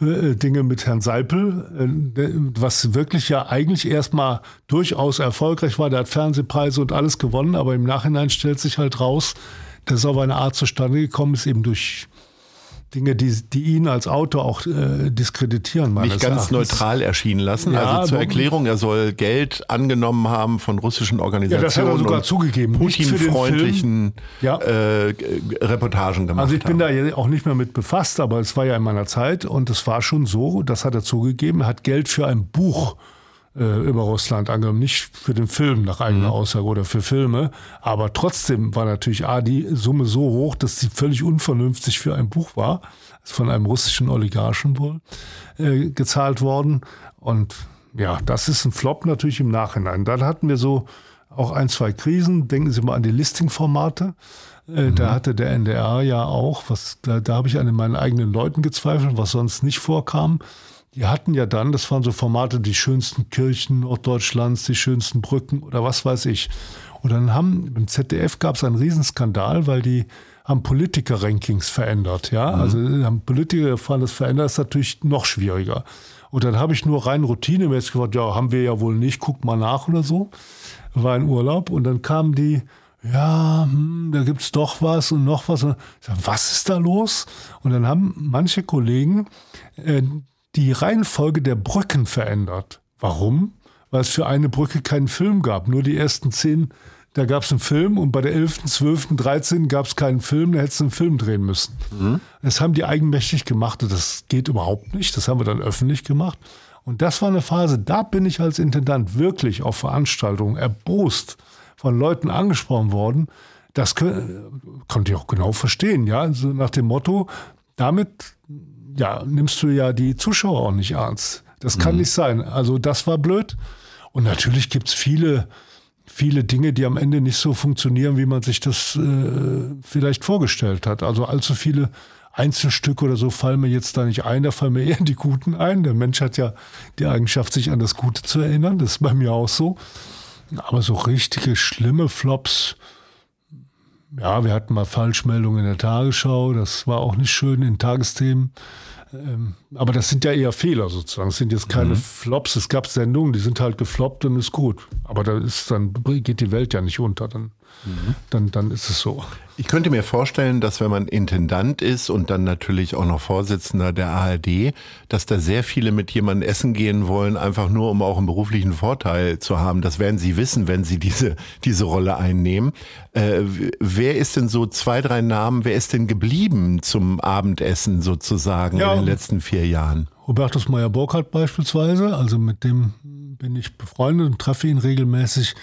äh, Dinge mit Herrn Seipel, äh, was wirklich ja eigentlich erstmal durchaus erfolgreich war. Der hat Fernsehpreise und alles gewonnen, aber im Nachhinein stellt sich halt raus, dass es auf eine Art zustande gekommen ist, eben durch Dinge, die, die ihn als Autor auch äh, diskreditieren. Nicht ganz Erachtens. neutral erschienen lassen. Ja, also zur Erklärung, er soll Geld angenommen haben von russischen Organisationen. Ja, das hat er sogar zugegeben. Putin-freundlichen ja. äh, Reportagen gemacht. Also ich bin haben. da auch nicht mehr mit befasst, aber es war ja in meiner Zeit und es war schon so, das hat er zugegeben, er hat Geld für ein Buch äh, über Russland angenommen. Nicht für den Film nach eigener mhm. Aussage oder für Filme. Aber trotzdem war natürlich A, die Summe so hoch, dass sie völlig unvernünftig für ein Buch war. Ist von einem russischen Oligarchen wohl äh, gezahlt worden. Und ja, das ist ein Flop natürlich im Nachhinein. Dann hatten wir so auch ein, zwei Krisen. Denken Sie mal an die Listing-Formate. Äh, mhm. Da hatte der NDR ja auch, was, da, da habe ich an meinen eigenen Leuten gezweifelt, was sonst nicht vorkam. Die hatten ja dann, das waren so Formate, die schönsten Kirchen Norddeutschlands, die schönsten Brücken oder was weiß ich. Und dann haben, im ZDF gab es einen Riesenskandal, weil die haben Politiker-Rankings verändert, ja. Mhm. Also haben Politiker erfahren, das verändert ist natürlich noch schwieriger. Und dann habe ich nur rein routinemäßig gesagt, ja, haben wir ja wohl nicht, guck mal nach oder so. War in Urlaub und dann kamen die, ja, hm, da gibt's doch was und noch was. Und ich sag, was ist da los? Und dann haben manche Kollegen äh, die Reihenfolge der Brücken verändert. Warum? Weil es für eine Brücke keinen Film gab. Nur die ersten zehn, da gab es einen Film und bei der 11., 12., 13. gab es keinen Film, da hättest du einen Film drehen müssen. Mhm. Das haben die eigenmächtig gemacht und das geht überhaupt nicht. Das haben wir dann öffentlich gemacht. Und das war eine Phase, da bin ich als Intendant wirklich auf Veranstaltungen erbost von Leuten angesprochen worden. Das konnte ich auch genau verstehen, ja. Also nach dem Motto, damit ja, nimmst du ja die Zuschauer auch nicht ernst. Das kann mhm. nicht sein. Also das war blöd. Und natürlich gibt's viele, viele Dinge, die am Ende nicht so funktionieren, wie man sich das äh, vielleicht vorgestellt hat. Also allzu viele Einzelstücke oder so fallen mir jetzt da nicht ein, da fallen mir eher die Guten ein. Der Mensch hat ja die Eigenschaft, sich an das Gute zu erinnern. Das ist bei mir auch so. Aber so richtige schlimme Flops, ja, wir hatten mal Falschmeldungen in der Tagesschau, das war auch nicht schön in Tagesthemen. Ähm, aber das sind ja eher Fehler sozusagen. Es sind jetzt keine mhm. Flops. Es gab Sendungen, die sind halt gefloppt und ist gut. Aber da ist dann geht die Welt ja nicht unter. Dann, mhm. dann, dann ist es so. Ich könnte mir vorstellen, dass wenn man Intendant ist und dann natürlich auch noch Vorsitzender der ARD, dass da sehr viele mit jemandem essen gehen wollen, einfach nur um auch einen beruflichen Vorteil zu haben. Das werden Sie wissen, wenn Sie diese, diese Rolle einnehmen. Äh, wer ist denn so zwei, drei Namen, wer ist denn geblieben zum Abendessen sozusagen ja, in den letzten vier Jahren? Hubertus Meyer-Burkhardt beispielsweise, also mit dem bin ich befreundet und treffe ihn regelmäßig.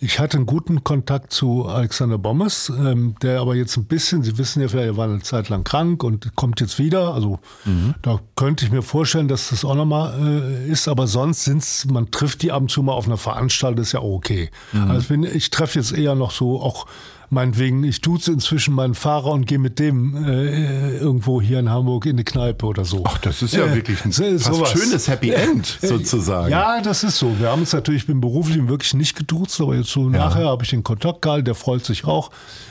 Ich hatte einen guten Kontakt zu Alexander Bommes, ähm, der aber jetzt ein bisschen, Sie wissen ja, er war eine Zeit lang krank und kommt jetzt wieder. Also mhm. da könnte ich mir vorstellen, dass das auch nochmal äh, ist. Aber sonst sind's, man trifft die ab und zu mal auf einer Veranstaltung, ist ja okay. Mhm. Also ich, bin, ich treffe jetzt eher noch so auch meinetwegen, ich duze inzwischen meinen Fahrer und gehe mit dem äh, irgendwo hier in Hamburg in eine Kneipe oder so. Ach, das ist ja äh, wirklich ein fast schönes Happy End sozusagen. Ja, das ist so. Wir haben uns natürlich, ich bin beruflich wirklich nicht geduzt, aber jetzt so ja. nachher habe ich den Kontakt gehalten, der freut sich auch.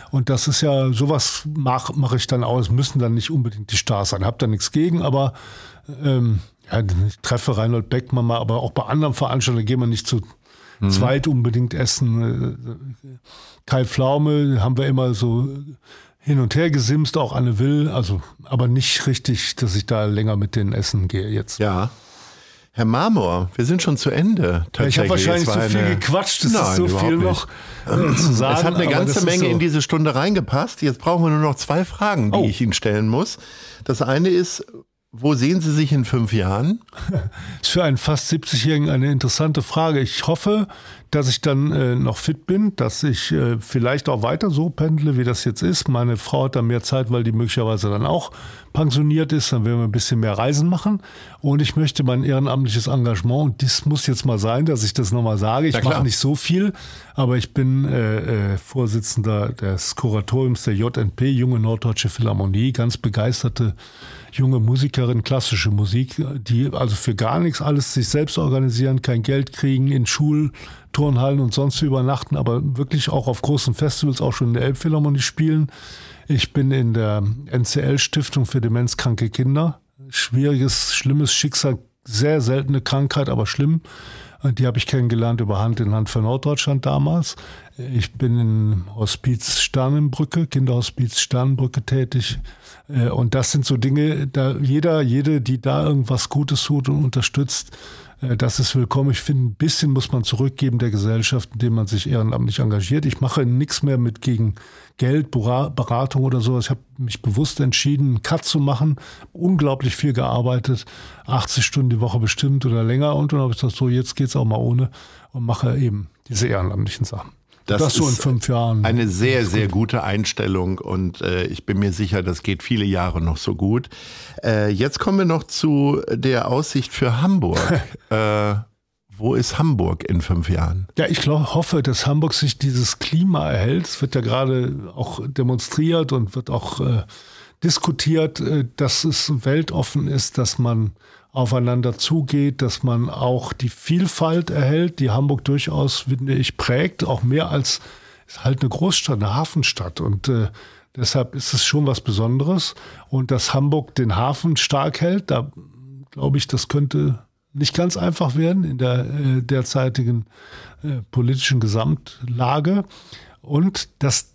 Und das ist ja, sowas mache mach ich dann aus, müssen dann nicht unbedingt die Stars sein. Hab da nichts gegen, aber ähm, ja, ich treffe Reinhold Beckmann mal, aber auch bei anderen Veranstaltungen gehen wir nicht zu mhm. zweit unbedingt essen. Kai Pflaume haben wir immer so hin und her gesimst, auch Anne Will, also aber nicht richtig, dass ich da länger mit denen essen gehe jetzt. Ja. Herr Marmor, wir sind schon zu Ende. Ja, ich habe wahrscheinlich zu viel gequatscht, es ist so viel noch äh, zu sagen. Es hat eine ganze Menge so. in diese Stunde reingepasst. Jetzt brauchen wir nur noch zwei Fragen, die oh. ich Ihnen stellen muss. Das eine ist, wo sehen Sie sich in fünf Jahren? Das ist für einen fast 70-Jährigen eine interessante Frage. Ich hoffe, dass ich dann äh, noch fit bin, dass ich äh, vielleicht auch weiter so pendle, wie das jetzt ist. Meine Frau hat dann mehr Zeit, weil die möglicherweise dann auch pensioniert ist. Dann werden wir ein bisschen mehr Reisen machen. Und ich möchte mein ehrenamtliches Engagement, und das muss jetzt mal sein, dass ich das nochmal sage. Ich mache nicht so viel, aber ich bin äh, äh, Vorsitzender des Kuratoriums der JNP, Junge Norddeutsche Philharmonie, ganz begeisterte junge Musikerin, klassische Musik, die also für gar nichts alles sich selbst organisieren, kein Geld kriegen, in Schul Turnhallen und sonst übernachten, aber wirklich auch auf großen Festivals, auch schon in der Elbphilharmonie spielen. Ich bin in der NCL-Stiftung für demenzkranke Kinder. Schwieriges, schlimmes Schicksal, sehr seltene Krankheit, aber schlimm. Die habe ich kennengelernt über Hand in Hand für Norddeutschland damals. Ich bin im Hospiz Sternenbrücke, Kinderhospiz Sternenbrücke tätig. Äh, und das sind so Dinge, da jeder, jede, die da irgendwas Gutes tut und unterstützt, äh, das ist willkommen. Ich finde, ein bisschen muss man zurückgeben der Gesellschaft, indem man sich ehrenamtlich engagiert. Ich mache nichts mehr mit gegen Geld, Beratung oder sowas. Ich habe mich bewusst entschieden, einen Cut zu machen, unglaublich viel gearbeitet, 80 Stunden die Woche bestimmt oder länger. Und dann habe ich gesagt, so jetzt geht's auch mal ohne und mache eben diese ehrenamtlichen Sachen. Das, das so in fünf Jahren. Eine sehr, sehr gute Einstellung und äh, ich bin mir sicher, das geht viele Jahre noch so gut. Äh, jetzt kommen wir noch zu der Aussicht für Hamburg. äh, wo ist Hamburg in fünf Jahren? Ja, ich glaub, hoffe, dass Hamburg sich dieses Klima erhält. Es wird ja gerade auch demonstriert und wird auch äh, diskutiert, äh, dass es weltoffen ist, dass man aufeinander zugeht, dass man auch die Vielfalt erhält, die Hamburg durchaus, finde ich, prägt, auch mehr als ist halt eine Großstadt, eine Hafenstadt. Und äh, deshalb ist es schon was Besonderes. Und dass Hamburg den Hafen stark hält, da glaube ich, das könnte nicht ganz einfach werden in der äh, derzeitigen äh, politischen Gesamtlage. Und dass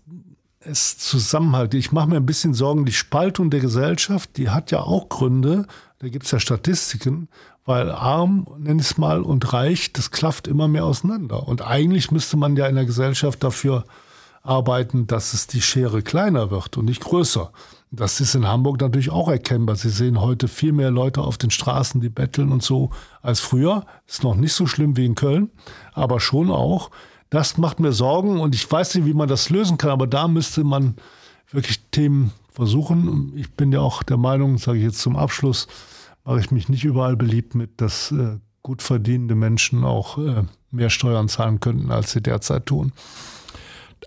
es Zusammenhalt. Ich mache mir ein bisschen Sorgen, die Spaltung der Gesellschaft, die hat ja auch Gründe. Da gibt es ja Statistiken, weil arm, nenn ich es mal, und reich, das klafft immer mehr auseinander. Und eigentlich müsste man ja in der Gesellschaft dafür arbeiten, dass es die Schere kleiner wird und nicht größer. Das ist in Hamburg natürlich auch erkennbar. Sie sehen heute viel mehr Leute auf den Straßen, die betteln und so als früher. Ist noch nicht so schlimm wie in Köln, aber schon auch. Das macht mir Sorgen und ich weiß nicht, wie man das lösen kann, aber da müsste man wirklich Themen versuchen. Ich bin ja auch der Meinung, sage ich jetzt zum Abschluss, mache ich mich nicht überall beliebt mit, dass äh, gut verdienende Menschen auch äh, mehr Steuern zahlen könnten, als sie derzeit tun.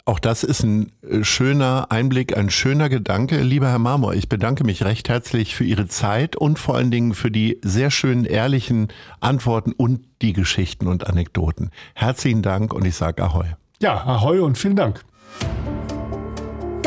Auch das ist ein äh, schöner Einblick, ein schöner Gedanke. Lieber Herr Marmor, ich bedanke mich recht herzlich für Ihre Zeit und vor allen Dingen für die sehr schönen, ehrlichen Antworten und die Geschichten und Anekdoten. Herzlichen Dank und ich sage Ahoi. Ja, Ahoi und vielen Dank.